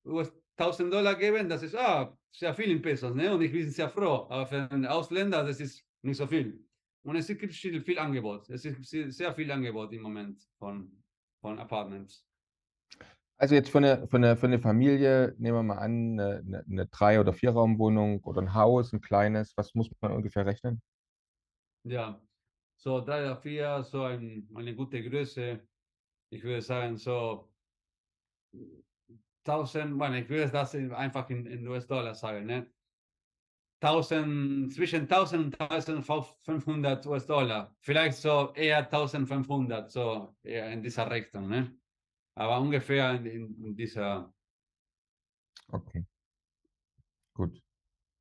1000 Dollar geben, das ist ah, sehr viel in Pesos ne? und ich bin sehr froh. Aber für einen Ausländer, das ist nicht so viel. Und es gibt viel Angebot. Es ist sehr viel Angebot im Moment von, von Apartments. Also jetzt für eine, für, eine, für eine Familie, nehmen wir mal an, eine, eine, eine Drei- oder Vierraumwohnung oder ein Haus, ein kleines, was muss man ungefähr rechnen? Ja, so drei oder vier, so ein, eine gute Größe. Ich würde sagen, so 1000, bueno, ich würde das einfach in, in US-Dollar sagen, ne? 1000, zwischen 1000 und 1500 US-Dollar. Vielleicht so eher 1500, so eher in dieser Richtung, ne? Aber ungefähr in, in dieser. Okay. Gut.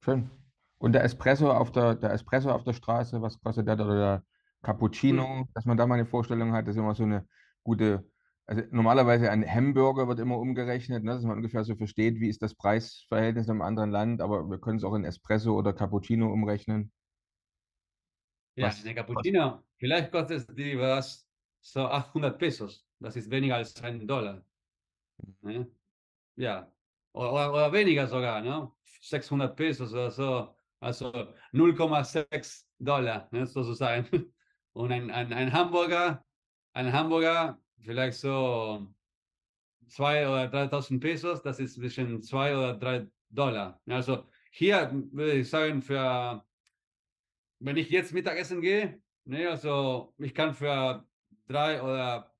Schön. Und der Espresso auf der, der Espresso auf der Straße, was kostet der? Oder der Cappuccino, hm. dass man da mal eine Vorstellung hat, das ist immer so eine gute also normalerweise ein Hamburger wird immer umgerechnet, ne, dass man ungefähr so versteht, wie ist das Preisverhältnis in einem anderen Land, aber wir können es auch in Espresso oder Cappuccino umrechnen. Ja, was, eine Cappuccino, was? vielleicht kostet die was so 800 Pesos. Das ist weniger als ein Dollar. Ne? Ja, oder, oder, oder, weniger sogar, ne? 600 Pesos oder so. Also 0,6 Dollar, ne, sozusagen. Und ein, ein, ein Hamburger, ein Hamburger vielleicht so 2.000 oder 3.000 Pesos, das ist zwischen 2 oder 3 Dollar. Also hier würde ich sagen, für, wenn ich jetzt Mittagessen gehe, ne, also ich kann für 3 oder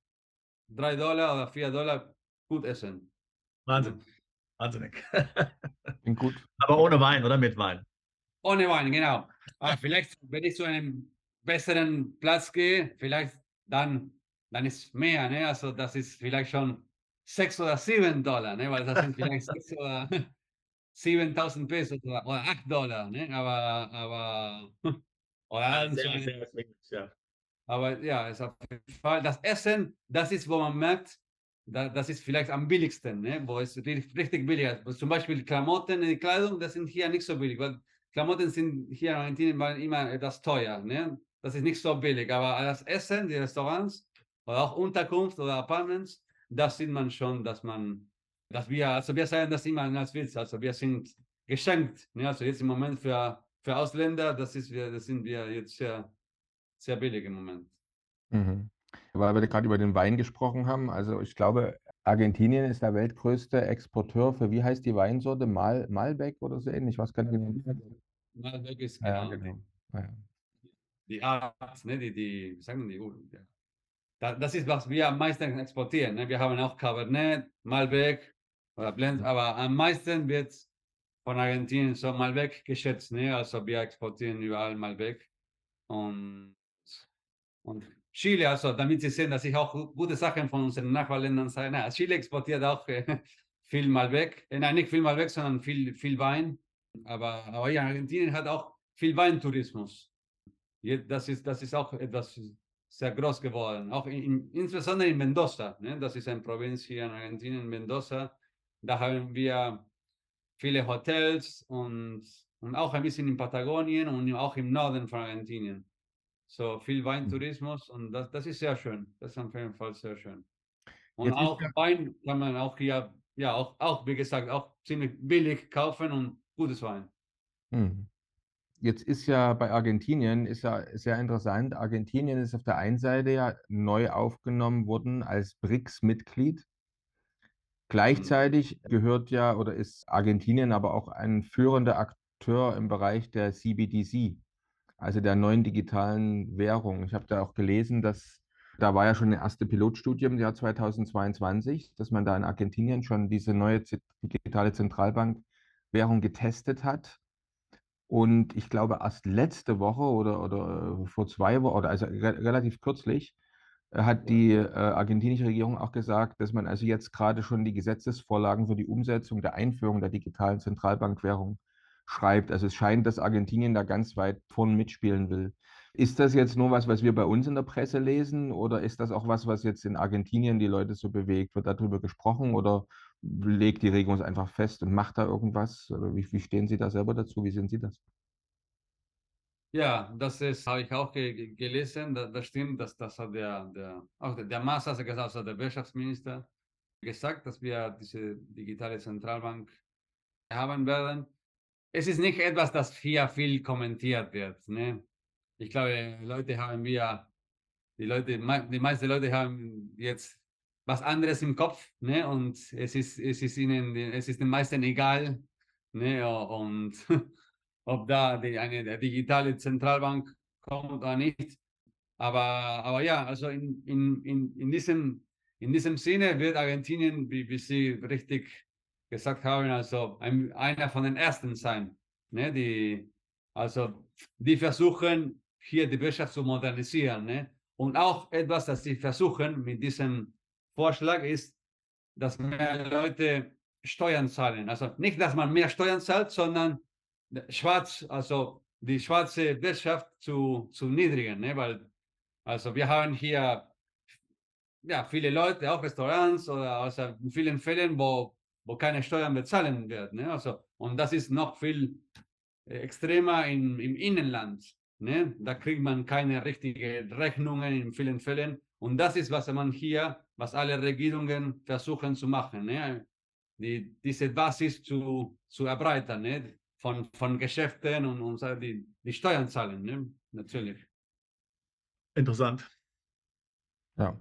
3 Dollar oder 4 Dollar gut essen. Wahnsinn. Wahnsinnig. Bin gut. Aber ohne Wein oder mit Wein? Ohne Wein, genau. Aber vielleicht, wenn ich zu einem besseren Platz gehe, vielleicht dann dann ist mehr, ne? Also das ist vielleicht schon sechs oder sieben Dollar, ne? Weil das sind vielleicht sechs oder 7000 Pesos oder, oder acht Dollar, ne? Aber, aber, oder sehr, sehr, sehr, ja. Aber ja, ist auf jeden Fall, das Essen, das ist, wo man merkt, das ist vielleicht am billigsten, ne? wo es richtig billig ist. Zum Beispiel Klamotten, die Kleidung, das sind hier nicht so billig, weil Klamotten sind hier in Argentinien immer etwas teuer. Ne? Das ist nicht so billig, aber das Essen, die Restaurants, oder auch Unterkunft oder Apartments, das sieht man schon, dass man, dass wir, also wir sagen das immer als Witz, also wir sind geschenkt, ne? also jetzt im Moment für, für Ausländer, das, ist wir, das sind wir jetzt sehr, sehr billig im Moment. Mhm. Weil wir gerade über den Wein gesprochen haben, also ich glaube, Argentinien ist der weltgrößte Exporteur für, wie heißt die Weinsorte? Mal, Malbec oder so ähnlich? Was kann ich Malbec ist genau. Ja, genau. Ja. Die Art, ne, die, die, sagen die, das ist, was wir am meisten exportieren. Ne? Wir haben auch Cabernet, Malbec oder Blend, aber am meisten wird von Argentinien so Malbec geschätzt. Ne? Also wir exportieren überall Malbec. Und, und Chile, also damit Sie sehen, dass ich auch gute Sachen von unseren Nachbarländern sage. Chile exportiert auch äh, viel Malbec. Äh, nein, nicht viel Malbec, sondern viel, viel Wein. Aber, aber ja, Argentinien hat auch viel Weintourismus. Das ist, das ist auch etwas sehr groß geworden. Auch in, insbesondere in Mendoza, ne? das ist eine Provinz hier in Argentinien, Mendoza. Da haben wir viele Hotels und, und auch ein bisschen in Patagonien und auch im Norden von Argentinien. So viel Weintourismus und das, das ist sehr schön. Das ist auf jeden Fall sehr schön. Und Jetzt auch Wein kann man auch hier, ja, auch, auch wie gesagt, auch ziemlich billig kaufen und gutes Wein. Hm. Jetzt ist ja bei Argentinien, ist ja sehr interessant, Argentinien ist auf der einen Seite ja neu aufgenommen worden als BRICS-Mitglied. Gleichzeitig gehört ja oder ist Argentinien aber auch ein führender Akteur im Bereich der CBDC, also der neuen digitalen Währung. Ich habe da auch gelesen, dass da war ja schon eine erste Pilotstudie im Jahr 2022, dass man da in Argentinien schon diese neue digitale Zentralbank Währung getestet hat. Und ich glaube, erst letzte Woche oder, oder äh, vor zwei Wochen, oder also re relativ kürzlich, äh, hat die äh, argentinische Regierung auch gesagt, dass man also jetzt gerade schon die Gesetzesvorlagen für die Umsetzung der Einführung der digitalen Zentralbankwährung schreibt. Also es scheint, dass Argentinien da ganz weit vorn mitspielen will. Ist das jetzt nur was, was wir bei uns in der Presse lesen oder ist das auch was, was jetzt in Argentinien die Leute so bewegt? Wird darüber gesprochen oder legt die Regierung es einfach fest und macht da irgendwas? Wie, wie stehen Sie da selber dazu? Wie sehen Sie das? Ja, das ist, habe ich auch ge gelesen. Das, das, stimmt, dass das hat der, der, auch der, der Maas, also also der Wirtschaftsminister gesagt, dass wir diese digitale Zentralbank haben werden. Es ist nicht etwas, das hier viel kommentiert wird. Ne? Ich glaube, Leute haben wir, die Leute, die meisten Leute haben jetzt was anderes im Kopf, ne? Und es ist, es ist ihnen, es ist den meisten egal, ne? Und ob da die, eine digitale Zentralbank kommt oder nicht. Aber, aber ja, also in, in, in, in, diesem, in diesem Sinne wird Argentinien, wie, wie Sie richtig gesagt haben, also ein, einer von den ersten sein. Ne? Die, also die versuchen hier die Wirtschaft zu modernisieren. Ne? Und auch etwas, das sie versuchen mit diesem Vorschlag ist, dass mehr Leute Steuern zahlen. Also nicht, dass man mehr Steuern zahlt, sondern schwarz, also die schwarze Wirtschaft zu, zu niedrigen, ne? weil also wir haben hier ja, viele Leute, auch Restaurants oder also in vielen Fällen, wo, wo keine Steuern bezahlen werden. Ne? Also, und das ist noch viel extremer in, im Innenland. Ne? Da kriegt man keine richtigen Rechnungen in vielen Fällen. Und das ist, was man hier, was alle Regierungen versuchen zu machen. Ne? Die, diese Basis zu, zu erweitern. Ne? von, von Geschäften und, und die, die Steuern zahlen, ne? natürlich. Interessant. Ja.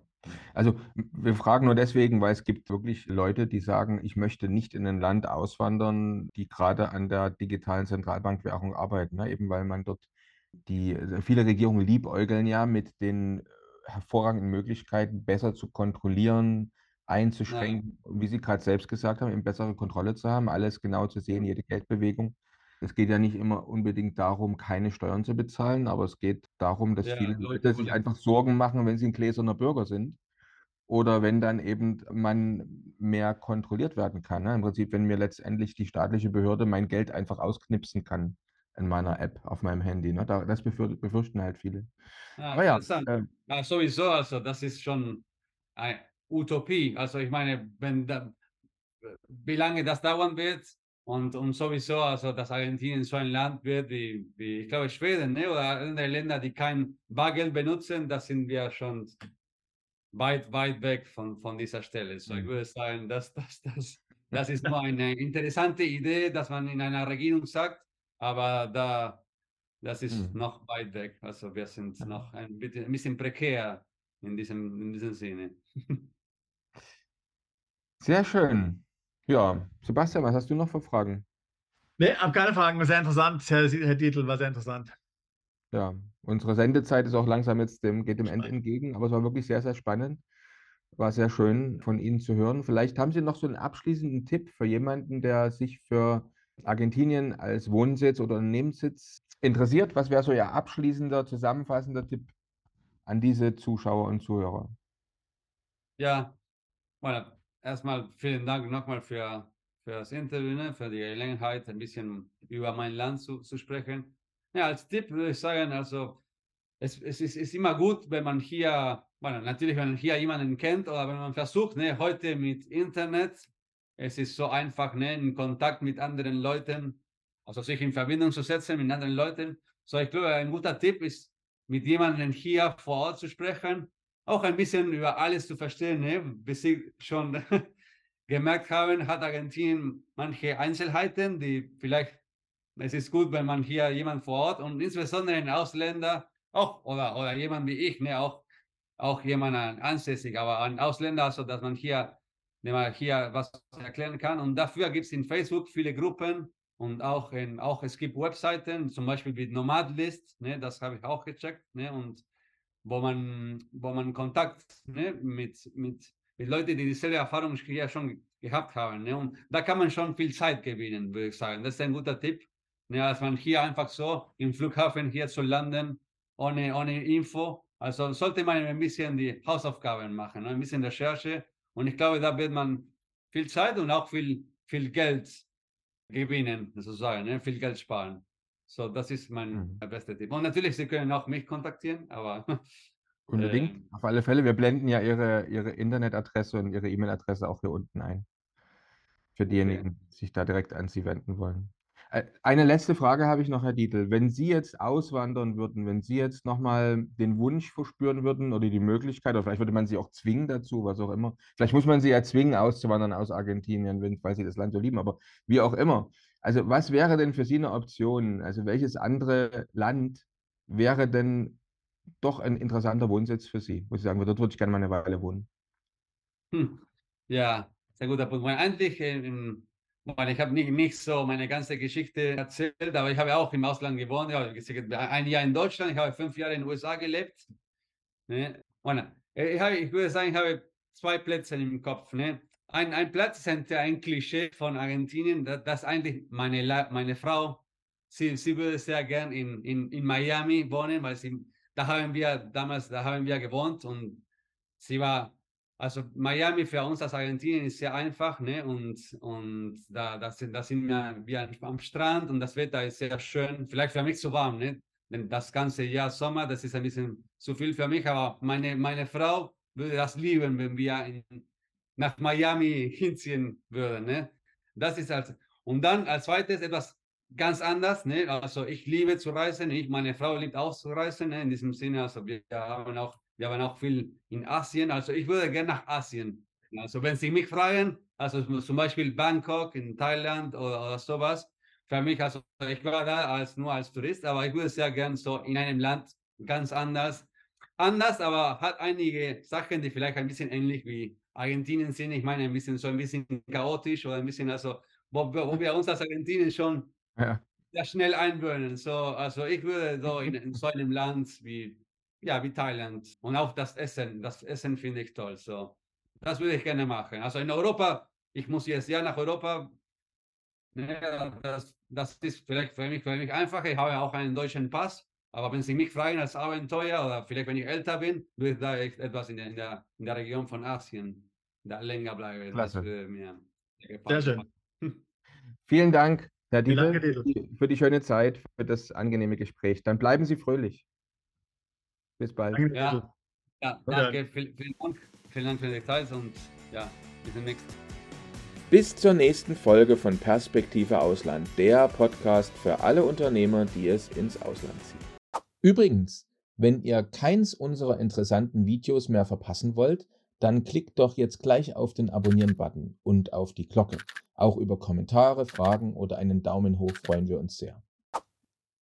Also wir fragen nur deswegen, weil es gibt wirklich Leute, die sagen, ich möchte nicht in ein Land auswandern, die gerade an der digitalen Zentralbankwährung arbeiten, ne? eben weil man dort die, also viele Regierungen liebäugeln ja mit den hervorragenden Möglichkeiten, besser zu kontrollieren, einzuschränken, ja. wie Sie gerade selbst gesagt haben, eben bessere Kontrolle zu haben, alles genau zu sehen, jede Geldbewegung. Es geht ja nicht immer unbedingt darum, keine Steuern zu bezahlen, aber es geht darum, dass ja, viele Leute sich einfach Sorgen machen, wenn sie ein gläserner Bürger sind. Oder wenn dann eben man mehr kontrolliert werden kann. Ne? Im Prinzip, wenn mir letztendlich die staatliche Behörde mein Geld einfach ausknipsen kann in meiner App auf meinem Handy. Ne? Das befürchten halt viele. Ja, aber ja, äh, ja, sowieso, also das ist schon eine Utopie. Also ich meine, wenn da, wie lange das dauern wird, und, und sowieso, also dass Argentinien so ein Land wird wie, wie ich glaube, Schweden ne? oder andere Länder, die kein Bargeld benutzen, da sind wir schon weit, weit weg von, von dieser Stelle. So, ich mhm. würde sagen, dass das, das, das ist nur eine interessante Idee, dass man in einer Regierung sagt, aber da, das ist mhm. noch weit weg. Also wir sind noch ein bisschen, ein bisschen prekär in diesem, in diesem Sinne. Sehr schön. Ja, Sebastian, was hast du noch für Fragen? Nee, habe keine Fragen. War sehr interessant, Herr, Herr Dietl, war sehr interessant. Ja, unsere Sendezeit ist auch langsam jetzt dem, geht dem Ende entgegen, aber es war wirklich sehr, sehr spannend. War sehr schön von Ihnen zu hören. Vielleicht haben Sie noch so einen abschließenden Tipp für jemanden, der sich für Argentinien als Wohnsitz oder Unternehmenssitz interessiert. Was wäre so Ihr abschließender, zusammenfassender Tipp an diese Zuschauer und Zuhörer? Ja, bueno, erstmal vielen Dank nochmal für, für das Interview, ne, für die Gelegenheit, ein bisschen über mein Land zu, zu sprechen. Ja, als Tipp würde ich sagen, also es, es ist, ist immer gut, wenn man hier, bueno, natürlich, wenn man hier jemanden kennt oder wenn man versucht, ne, heute mit Internet, es ist so einfach, ne, in Kontakt mit anderen Leuten, also sich in Verbindung zu setzen mit anderen Leuten. So, ich glaube, ein guter Tipp ist, mit jemandem hier vor Ort zu sprechen, auch ein bisschen über alles zu verstehen. Ne? Bis Sie schon gemerkt haben, hat Argentinien manche Einzelheiten, die vielleicht, es ist gut, wenn man hier jemand vor Ort und insbesondere ein Ausländer, auch oder, oder jemand wie ich, ne, auch, auch jemand ansässig, aber ein Ausländer, also dass man hier, wenn man hier was erklären kann. Und dafür gibt es in Facebook viele Gruppen und auch, in, auch es gibt Webseiten, zum Beispiel wie Nomadlist, ne, das habe ich auch gecheckt. Ne, und wo man, wo man Kontakt ne, mit, mit, mit Leuten, die dieselbe Erfahrung hier schon gehabt haben. Ne? Und da kann man schon viel Zeit gewinnen, würde ich sagen. Das ist ein guter Tipp, ne? dass man hier einfach so im Flughafen hier zu landen, ohne, ohne Info. Also sollte man ein bisschen die Hausaufgaben machen, ne? ein bisschen Recherche. Und ich glaube, da wird man viel Zeit und auch viel, viel Geld gewinnen, sozusagen, ne? viel Geld sparen. So, das ist mein mhm. bester Tipp. Und natürlich, Sie können auch mich kontaktieren, aber. Unbedingt, äh, auf alle Fälle. Wir blenden ja Ihre, Ihre Internetadresse und Ihre E-Mail-Adresse auch hier unten ein. Für diejenigen, okay. die sich da direkt an Sie wenden wollen. Äh, eine letzte Frage habe ich noch, Herr Dietl. Wenn Sie jetzt auswandern würden, wenn Sie jetzt nochmal den Wunsch verspüren würden oder die Möglichkeit, oder vielleicht würde man Sie auch zwingen dazu, was auch immer. Vielleicht muss man Sie ja zwingen, auszuwandern aus Argentinien, weil Sie das Land so lieben, aber wie auch immer. Also was wäre denn für Sie eine Option? Also welches andere Land wäre denn doch ein interessanter Wohnsitz für Sie? Wo Sie sagen, dort würde ich gerne mal eine Weile wohnen. Hm. Ja, sehr guter Punkt. Eigentlich, ähm, ich habe nicht, nicht so meine ganze Geschichte erzählt, aber ich habe auch im Ausland gewohnt. Ich habe ein Jahr in Deutschland, ich habe fünf Jahre in den USA gelebt. Ne? ich, habe, ich würde sagen, ich habe zwei Plätze im Kopf. Ne? ein, ein Platz ist ein, Klischee von Argentinien, dass, dass eigentlich meine, meine Frau, sie, sie würde sehr gern in, in, in Miami wohnen, weil sie, da haben wir damals, da haben wir gewohnt und sie war, also Miami für uns als Argentinien ist sehr einfach, ne? Und, und da, da, sind, da sind wir, wir am Strand und das Wetter ist sehr schön. Vielleicht für mich zu warm, ne? Denn das ganze Jahr Sommer, das ist ein bisschen zu viel für mich, aber meine, meine Frau würde das lieben, wenn wir in, nach Miami hinziehen würden. Ne? Das ist als und dann als zweites etwas ganz anders. Ne? Also ich liebe zu reisen, ich, meine Frau liebt auch zu reisen. Ne? In diesem Sinne, also wir haben auch, wir haben auch viel in Asien. Also ich würde gerne nach Asien. Also wenn Sie mich fragen, also zum Beispiel Bangkok in Thailand oder, oder sowas, für mich, also ich war da als nur als Tourist, aber ich würde sehr gerne so in einem Land ganz anders, anders, aber hat einige Sachen, die vielleicht ein bisschen ähnlich wie Argentinien sind, ich meine, ein bisschen so ein bisschen chaotisch oder ein bisschen, also, wo, wo wir uns als Argentinien schon ja. sehr schnell einwöhnen. So, also ich würde so in, in so einem Land wie, ja, wie Thailand und auch das Essen, das Essen finde ich toll. So, das würde ich gerne machen. Also in Europa, ich muss jetzt ja nach Europa. Ne, das, das ist vielleicht für mich, für mich einfacher. Ich habe ja auch einen deutschen Pass. Aber wenn Sie mich fragen als Abenteuer oder vielleicht wenn ich älter bin, würde ich da etwas in der, in der, in der Region von Asien da länger bleibe. Klasse. mir Sehr schön. Vielen Dank, Herr Dietl, für die schöne Zeit, für das angenehme Gespräch. Dann bleiben Sie fröhlich. Bis bald. Danke, ja, ja danke. Vielen, vielen, Dank. Vielen Dank für die Zeit und ja, bis demnächst. Bis zur nächsten Folge von Perspektive Ausland, der Podcast für alle Unternehmer, die es ins Ausland ziehen. Übrigens, wenn ihr keins unserer interessanten Videos mehr verpassen wollt, dann klickt doch jetzt gleich auf den Abonnieren-Button und auf die Glocke. Auch über Kommentare, Fragen oder einen Daumen hoch freuen wir uns sehr.